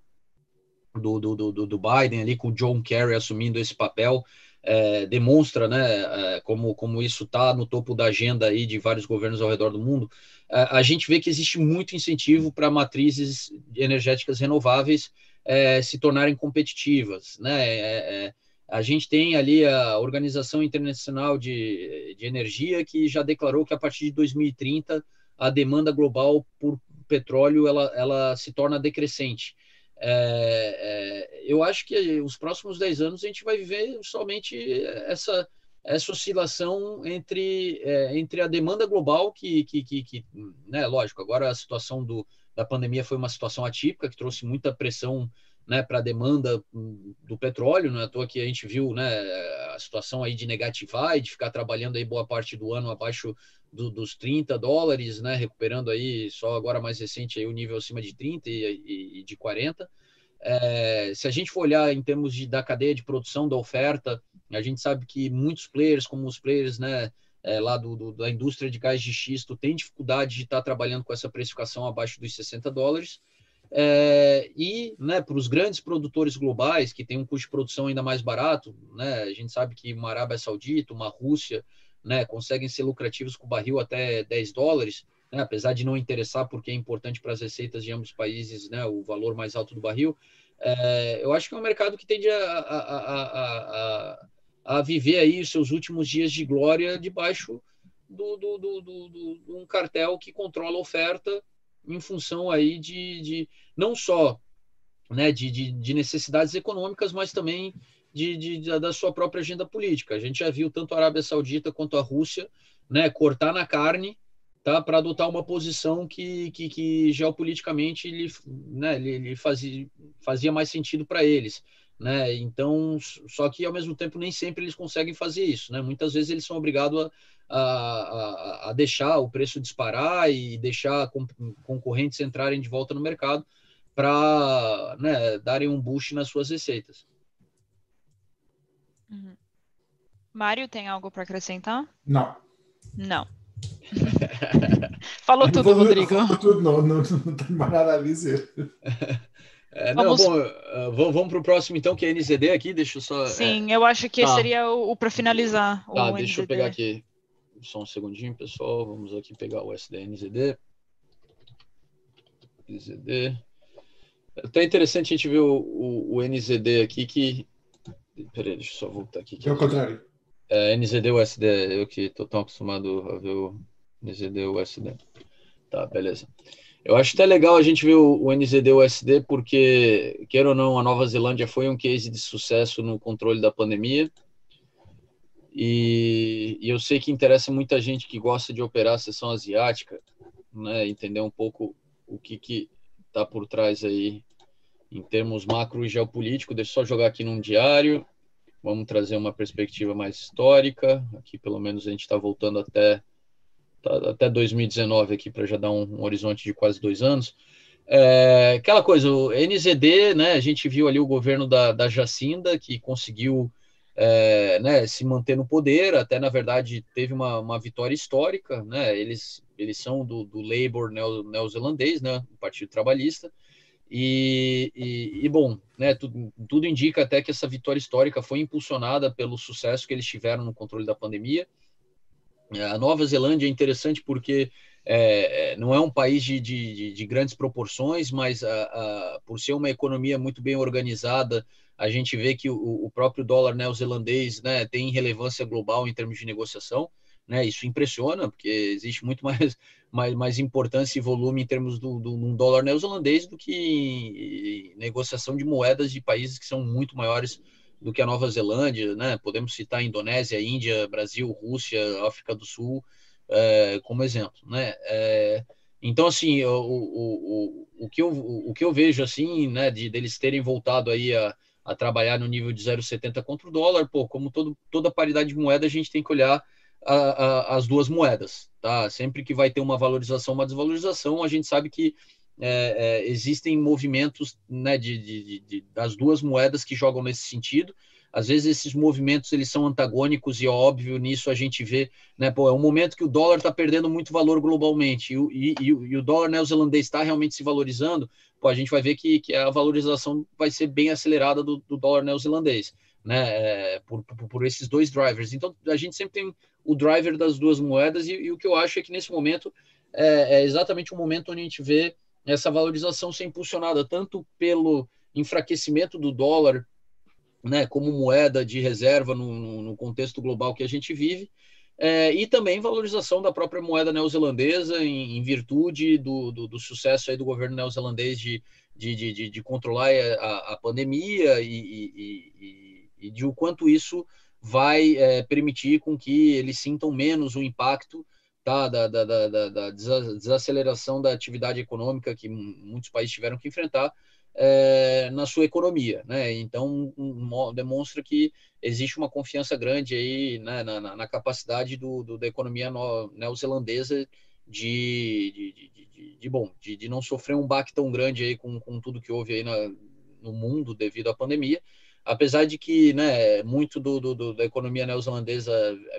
do, do, do, do Biden ali com o John Kerry assumindo esse papel é, demonstra, né, é, como como isso está no topo da agenda aí de vários governos ao redor do mundo. É, a gente vê que existe muito incentivo para matrizes energéticas renováveis é, se tornarem competitivas, né? A gente tem ali a Organização Internacional de, de Energia que já declarou que a partir de 2030 a demanda global por petróleo ela, ela se torna decrescente. É, é, eu acho que os próximos 10 anos a gente vai viver somente essa, essa oscilação entre, é, entre a demanda global, que, que, que, que né, lógico, agora a situação do, da pandemia foi uma situação atípica, que trouxe muita pressão né, para a demanda do petróleo, não é à toa que a gente viu né, a situação aí de negativar e de ficar trabalhando aí boa parte do ano abaixo do, dos 30 dólares, né, recuperando aí só agora mais recente aí o nível acima de 30 e, e, de 40. É, se a gente for olhar em termos de, da cadeia de produção da oferta, a gente sabe que muitos players, como os players né, é, lá do, do, da indústria de gás de xisto, têm dificuldade de estar trabalhando com essa precificação abaixo dos 60 dólares. É, e né, para os grandes produtores globais, que têm um custo de produção ainda mais barato, né, a gente sabe que uma Arábia Saudita, uma Rússia, né, conseguem ser lucrativos com o barril até 10 dólares, né, apesar de não interessar, porque é importante para as receitas de ambos os países né, o valor mais alto do barril. É, eu acho que é um mercado que tende a, a, a, a, viver aí os seus últimos dias de glória debaixo do, do, do, do um cartel que controla a oferta em função aí de, de não só né, de, de, de, necessidades econômicas, mas também de, da sua própria agenda política. A gente já viu tanto a Arábia Saudita quanto a Rússia né, cortar na carne tá, para adotar uma posição que, que, que geopoliticamente lhe, né, lhe, lhe fazia, fazia mais sentido para eles. Né? Então, só que ao mesmo tempo nem sempre eles conseguem fazer isso, né? Muitas vezes eles são obrigados a, a, a deixar o preço disparar e deixar concorrentes entrarem de volta no mercado para né, darem um boost nas suas receitas. Uhum. Mário, tem algo para acrescentar? Não. Não. Falou tudo, Rodrigo. Falou tudo, não, não, não tenho mais nada a dizer. É, vamos... Não, bom, uh, vamos para o próximo então, que é NZD aqui, deixa eu só... Sim, é... eu acho que tá. seria o, o para finalizar. Tá, deixa NZD. eu pegar aqui, só um segundinho, pessoal, vamos aqui pegar o SDNZD. NZD. É até interessante a gente ver o, o, o NZD aqui, que... Peraí, deixa eu só voltar aqui. É o contrário. É, NZD ou SD, eu que estou tão acostumado a ver o NZD ou SD. Tá, beleza. Eu acho até legal a gente ver o, o NZD-USD, porque, queira ou não, a Nova Zelândia foi um case de sucesso no controle da pandemia. E, e eu sei que interessa muita gente que gosta de operar a sessão asiática, né, entender um pouco o que que está por trás aí em termos macro e geopolítico. Deixa eu só jogar aqui num diário. Vamos trazer uma perspectiva mais histórica. Aqui, pelo menos, a gente está voltando até tá, até 2019 aqui para já dar um, um, horizonte de quase dois anos. É, aquela coisa, o NZD, né? A gente viu ali o governo da, da Jacinda que conseguiu é, né, se manter no poder, até na verdade teve uma, uma vitória histórica, né? Eles, eles são do, do Labour neozelandês, né? O Partido Trabalhista. E, e, e, bom, né, tudo, tudo indica até que essa vitória histórica foi impulsionada pelo sucesso que eles tiveram no controle da pandemia a Nova Zelândia é interessante porque é, é, não é um país de, de, de grandes proporções, mas a, a, por ser uma economia muito bem organizada, a gente vê que o, o próprio dólar neozelandês né, tem relevância global em termos de negociação. Né, isso impressiona, porque existe muito mais, mais, mais importância e volume em termos do, do um dólar neozelandês do que negociação de moedas de países que são muito maiores do que a Nova Zelândia, né? Podemos citar Indonésia, Índia, Brasil, Rússia, África do Sul, é, como exemplo, né? É, então, assim, o, o, o, o, que eu, o que eu vejo, assim, né, de deles terem voltado aí a, a trabalhar no nível de 0,70 contra o dólar, pô, como todo, toda paridade de moeda, a gente tem que olhar a, a, as duas moedas, tá? Sempre que vai ter uma valorização, uma desvalorização, a gente sabe que é, é, existem movimentos né, de, de, de, das duas moedas que jogam nesse sentido. Às vezes esses movimentos eles são antagônicos e óbvio nisso a gente vê, né? Pô, é um momento que o dólar está perdendo muito valor globalmente e, e, e o dólar neozelandês está realmente se valorizando. Pô, a gente vai ver que, que a valorização vai ser bem acelerada do, do dólar neozelandês, né? É, por, por, por, esses dois drivers. Então a gente sempre tem o driver das duas moedas e, e o que eu acho é que nesse momento é, é exatamente o momento onde a gente vê essa valorização ser impulsionada tanto pelo enfraquecimento do dólar, né, como moeda de reserva no, no contexto global que a gente vive, é, e também valorização da própria moeda neozelandesa em, em virtude do, do, do, sucesso aí do governo neozelandês de, de, de, de controlar a, a pandemia e, e, e, e, de o quanto isso vai é, permitir com que eles sintam menos o impacto tá, da, da, da, da, desaceleração da atividade econômica que muitos países tiveram que enfrentar é, na sua economia, né? Então um, demonstra que existe uma confiança grande aí né, na, na, na, capacidade do, do, da economia neozelandesa de, de, de, de, de bom, de, não sofrer um baque tão grande aí com, com tudo que houve aí na, no mundo devido à pandemia, apesar de que né, muito do, do, da economia neozelandesa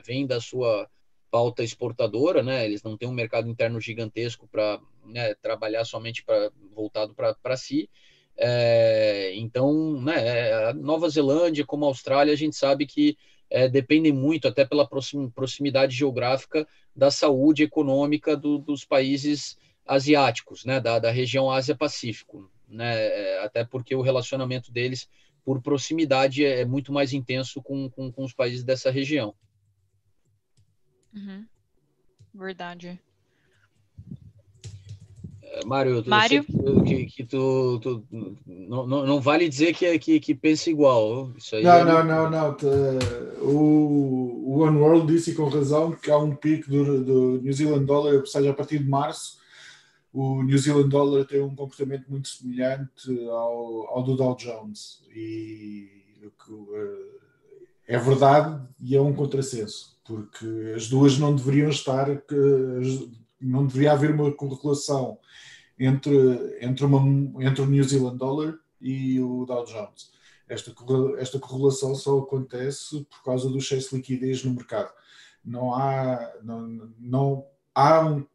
vem da sua pauta exportadora, né? Eles não têm um mercado interno gigantesco para né, trabalhar somente para voltado para si. É, então, né, a Nova Zelândia, como a Austrália, a gente sabe que é, dependem muito, até pela proximidade geográfica, da saúde econômica do, dos países asiáticos, né, da, da região Ásia-Pacífico, né, é, até porque o relacionamento deles, por proximidade, é, é muito mais intenso com, com, com os países dessa região. Uhum. Verdade. Mário, Mário? que, que tu, tu não, não, não, vale dizer que, que, que pensa igual. Isso aí não, é... não, não, não, O, o One World disse com razão que há um pico do, do New Zealand Dollar, ou seja, a partir de março, o New Zealand Dollar tem um comportamento muito semelhante ao, ao do Dow Jones. E uh, é verdade e é um contrassenso porque as duas não deveriam estar, não deveria haver uma correlação entre, entre, uma, entre o New Zealand Dollar e o Dow Jones. Esta, esta correlação só acontece por causa do excesso de liquidez no mercado. Não há, não, não há um,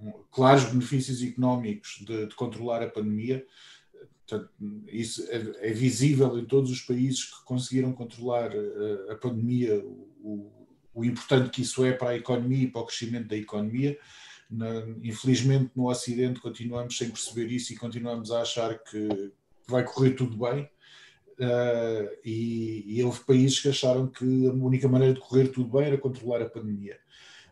um, claros benefícios económicos de, de controlar a pandemia, Portanto, isso é, é, visível em todos os países que conseguiram controlar a, eh, a pandemia, o, o, importante que isso é para a economia e para o crescimento da economia. Infelizmente, no Ocidente, continuamos sem perceber isso e continuamos a achar que vai correr tudo bem. Uh, e, houve países que acharam que a única maneira de correr tudo bem era controlar a pandemia.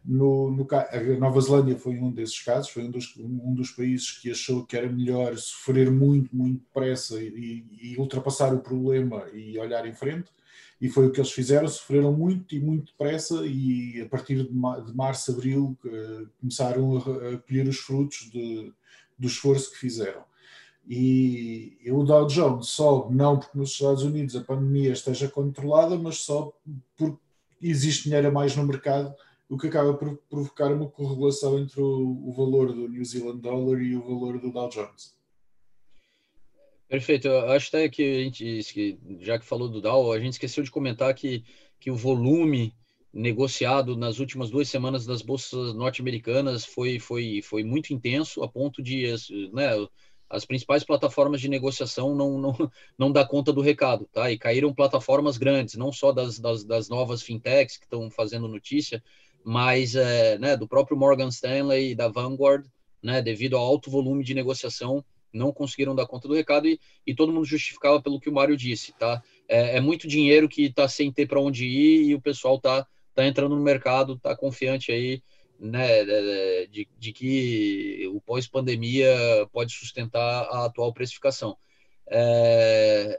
No, no, a Nova Zelândia foi um desses casos, foi um dos, um dos países que achou que era melhor sofrer muito, muito depressa e, e, ultrapassar o problema e olhar em frente, e foi o que eles fizeram, sofreram muito e muito depressa e a partir de, março, abril começaram a, colher os frutos de, do esforço que fizeram. E, e o Dow Jones sobe não porque nos Estados Unidos a pandemia esteja controlada, mas só porque existe dinheiro a mais no mercado o que acaba por provocar uma correlação entre o, o, valor do New Zealand Dollar e o valor do Dow Jones. Perfeito. Eu acho até que a gente, já que falou do Dow, a gente esqueceu de comentar que, que o volume negociado nas últimas duas semanas das bolsas norte-americanas foi, foi, foi muito intenso, a ponto de né, as principais plataformas de negociação não, não, não dá conta do recado, tá? E caíram plataformas grandes, não só das, das, das novas fintechs que estão fazendo notícia, mas é, né, do próprio Morgan Stanley e da Vanguard, né, devido ao alto volume de negociação, não conseguiram dar conta do recado e, e todo mundo justificava pelo que o Mário disse, tá? É, é muito dinheiro que está sem ter para onde ir e o pessoal tá, tá entrando no mercado, tá confiante aí, né, de, de que o pós-pandemia pode sustentar a atual precificação. É,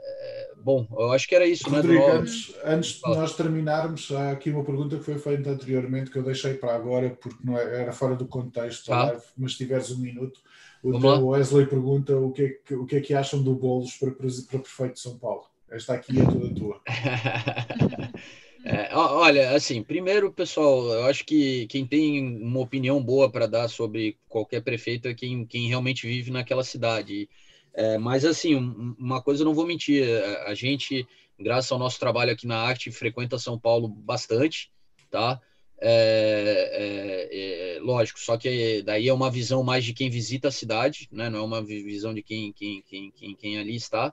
bom, eu acho que era isso, né, Rodrigo, né? Antes, antes de nós terminarmos, há aqui uma pergunta que foi feita anteriormente que eu deixei para agora porque não é, era fora do contexto tá. live, mas se tiveres um minuto. O Wesley pergunta o que, é que, o que é que acham do Bolos para, para prefeito de São Paulo. Esta aqui é toda tua. É, olha, assim, primeiro, pessoal, eu acho que quem tem uma opinião boa para dar sobre qualquer prefeito é quem, quem realmente vive naquela cidade. É, mas, assim, uma coisa eu não vou mentir, a gente, graças ao nosso trabalho aqui na arte, frequenta São Paulo bastante, tá? É, é, é, lógico, só que daí é uma visão mais de quem visita a cidade, né? não é uma visão de quem, quem, quem, quem, quem ali está.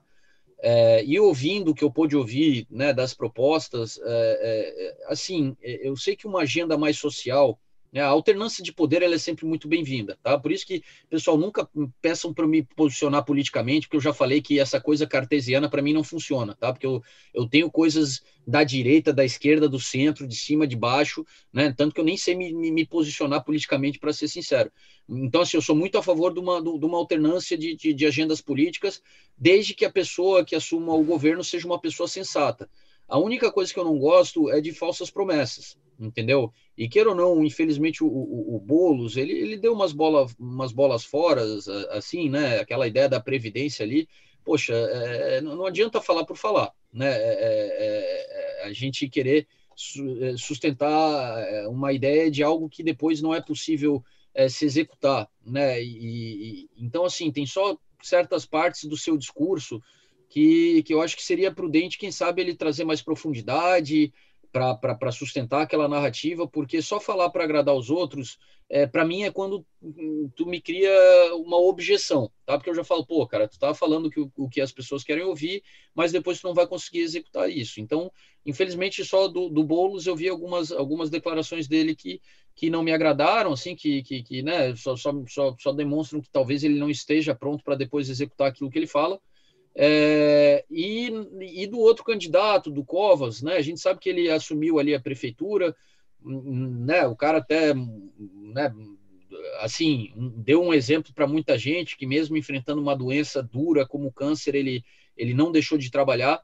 É, e ouvindo o que eu pude ouvir né, das propostas, é, é, assim, eu sei que uma agenda mais social, a alternância de poder ela é sempre muito bem-vinda, tá? Por isso que, pessoal, nunca peçam para me posicionar politicamente, porque eu já falei que essa coisa cartesiana para mim não funciona, tá? Porque eu, eu tenho coisas da direita, da esquerda, do centro, de cima, de baixo, né? Tanto que eu nem sei me, me, me posicionar politicamente, para ser sincero. Então, assim, eu sou muito a favor de uma, de uma alternância de, de, de agendas políticas, desde que a pessoa que assuma o governo seja uma pessoa sensata. A única coisa que eu não gosto é de falsas promessas, entendeu? E queira ou não, infelizmente o, o, o Boulos, ele, ele deu umas, bola, umas bolas fora, assim, né? Aquela ideia da previdência ali. Poxa, é, não adianta falar por falar, né? É, é, é a gente querer é, sustentar é, uma ideia de algo que depois não é possível é, se executar, né? E, e, então, assim, tem só certas partes do seu discurso que, que eu acho que seria prudente, quem sabe, ele trazer mais profundidade para sustentar aquela narrativa, porque só falar para agradar os outros, é, para mim, é quando tu me cria uma objeção, tá? Porque eu já falo, pô, cara, tu tá falando que, o que as pessoas querem ouvir, mas depois tu não vai conseguir executar isso. Então, infelizmente, só do, do Boulos eu vi algumas, algumas declarações dele que que não me agradaram, assim, que, que, que né, só, só, só, só demonstram que talvez ele não esteja pronto para depois executar aquilo que ele fala. É, e, e do outro candidato, do Covas, né, a gente sabe que ele assumiu ali a prefeitura, né, o cara até, né, assim, deu um exemplo para muita gente que mesmo enfrentando uma doença dura como o câncer, ele, ele não deixou de trabalhar,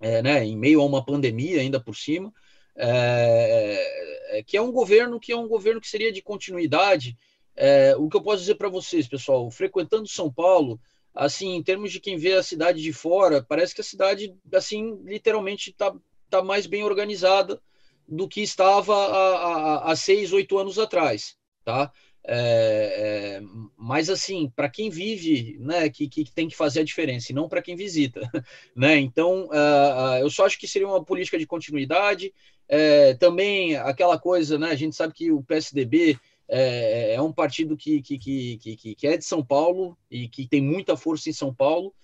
é, né, em meio a uma pandemia ainda por cima, é, é, que é um governo que é um governo que seria de continuidade. É, o que eu posso dizer para vocês, pessoal, frequentando São Paulo, assim, em termos de quem vê a cidade de fora, parece que a cidade, assim, literalmente está tá mais bem organizada do que estava há, há, há seis, oito anos atrás, tá? É, é, mas assim, para quem vive, né, que, que tem que fazer a diferença, e não para quem visita, né? Então, uh, uh, eu só acho que seria uma política de continuidade. É, também aquela coisa, né? A gente sabe que o PSDB é, é um partido que, que, que, que, que é de São Paulo e que tem muita força em São Paulo,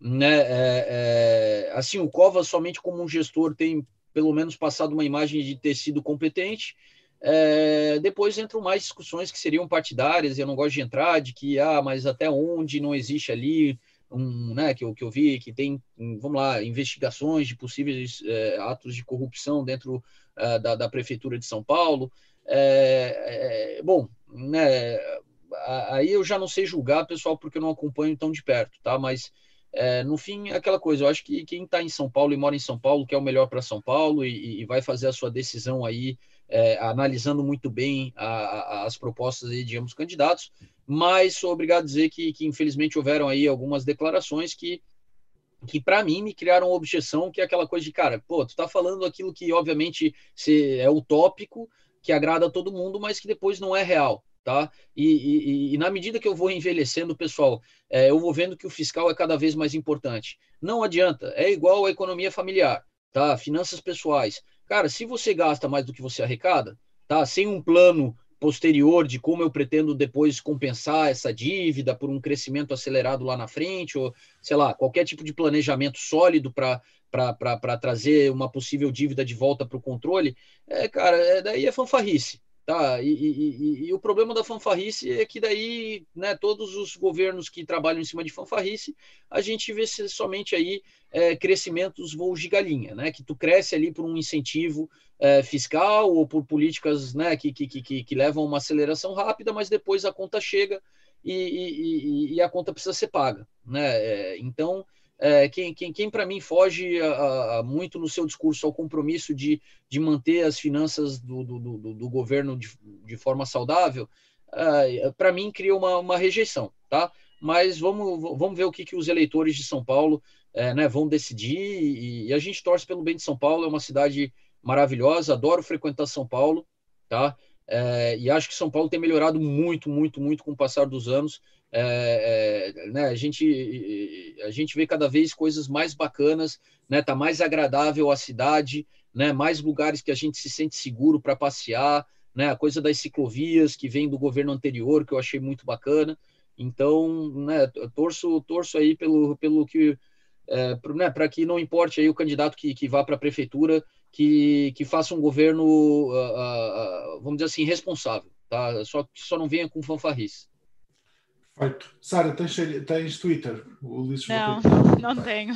né? É, é, assim, o Covas somente como um gestor tem pelo menos passado uma imagem de ter sido competente é, depois entram mais discussões que seriam partidárias, eu não gosto de entrar, de que, ah, mas até onde não existe ali, um, né, que eu, que eu vi, que tem, vamos lá, investigações de possíveis é, atos de corrupção dentro é, da, da, Prefeitura de São Paulo. É, é, bom, né, aí eu já não sei julgar, pessoal, porque eu não acompanho tão de perto, tá? Mas é, no fim, é aquela coisa, eu acho que quem está em São Paulo e mora em São Paulo quer o melhor para São Paulo e, e, vai fazer a sua decisão aí é, analisando muito bem a, a, as propostas aí de ambos candidatos, mas sou obrigado a dizer que, que infelizmente houveram aí algumas declarações que que para mim me criaram objeção, que é aquela coisa de, cara, pô, tu tá falando aquilo que obviamente é utópico, que agrada a todo mundo, mas que depois não é real, tá? E, e, e na medida que eu vou envelhecendo, pessoal, é, eu vou vendo que o fiscal é cada vez mais importante. Não adianta, é igual a economia familiar, tá? Finanças pessoais. Cara, se você gasta mais do que você arrecada, tá? Sem um plano posterior de como eu pretendo depois compensar essa dívida por um crescimento acelerado lá na frente, ou sei lá, qualquer tipo de planejamento sólido para para trazer uma possível dívida de volta para o controle, é, cara, é, daí é fanfarrice. Tá, e, e, e, e, o problema da fanfarrice é que daí, né, todos os governos que trabalham em cima de fanfarrice, a gente vê somente aí é, crescimentos voos de galinha, né, que tu cresce ali por um incentivo é, fiscal ou por políticas, né, que, que, que, que levam uma aceleração rápida, mas depois a conta chega e, a conta precisa ser paga, né, é, então é, quem, quem, quem para mim foge a, a, muito no seu discurso ao compromisso de, de manter as finanças do, do, do, do governo de, de, forma saudável, é, para mim cria uma, uma rejeição, tá? Mas vamos, vamos ver o que, que os eleitores de São Paulo é, né, vão decidir e, e, a gente torce pelo bem de São Paulo, é uma cidade maravilhosa, adoro frequentar São Paulo, tá? É, e acho que São Paulo tem melhorado muito, muito, muito com o passar dos anos. É, é, né, a, gente, a gente vê cada vez coisas mais bacanas, né, tá mais agradável a cidade, né, mais lugares que a gente se sente seguro para passear, né, a coisa das ciclovias que vem do governo anterior, que eu achei muito bacana. Então, né, torço, torço aí pelo, pelo que é, para né, que não importe aí o candidato que, que vá para a prefeitura, que, que faça um governo, uh, uh, vamos dizer assim, responsável, tá? Só só não venha com fanfarris. Perfeito. Sara, tens, tens Twitter? Não, não tenho.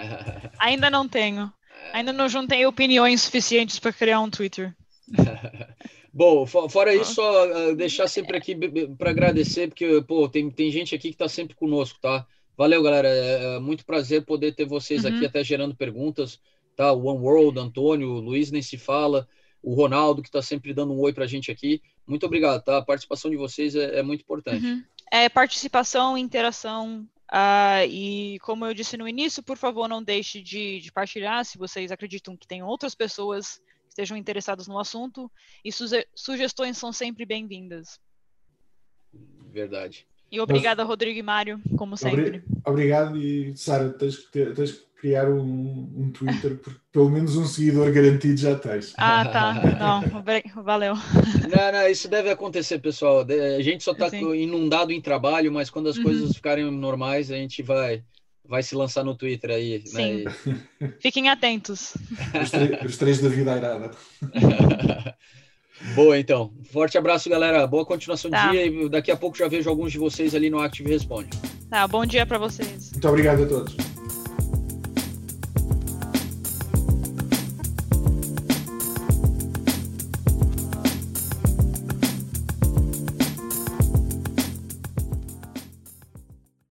Ainda não tenho. Ainda não juntei opiniões suficientes para criar um Twitter. Bom, fora isso, só uh, deixar sempre aqui para agradecer, porque pô, tem, tem gente aqui que está sempre conosco, tá? Valeu, galera. É, é muito prazer poder ter vocês uhum. aqui, até gerando perguntas. Tá? O One World, Antônio, o Luiz nem se fala, o Ronaldo, que está sempre dando um oi para a gente aqui. Muito obrigado, tá? A participação de vocês é, é muito importante. Uhum é, participação, interação. Uh, e como eu disse no início, por favor, não deixe de, de partilhar se vocês acreditam que tem outras pessoas que estejam interessadas no assunto. E suge sugestões são sempre bem-vindas. Verdade. E obrigada, Mas, Rodrigo e Mário, como sempre. Obrigado e, Sara, tens que, tens que criar um, um Twitter, porque pelo menos um seguidor garantido já tens. Ah, tá. Não, valeu. Não, não, isso deve acontecer, pessoal. A gente só está inundado em trabalho, mas quando as uhum. coisas ficarem normais, a gente vai, vai se lançar no Twitter aí. Né? Sim. Né? Fiquem atentos. Os, os três da vida irada. Boa, então. Forte abraço, galera. Boa continuação tá. do dia e daqui a pouco já vejo alguns de vocês ali no Active Responde. Tá, bom dia para vocês. Muito obrigado a todos.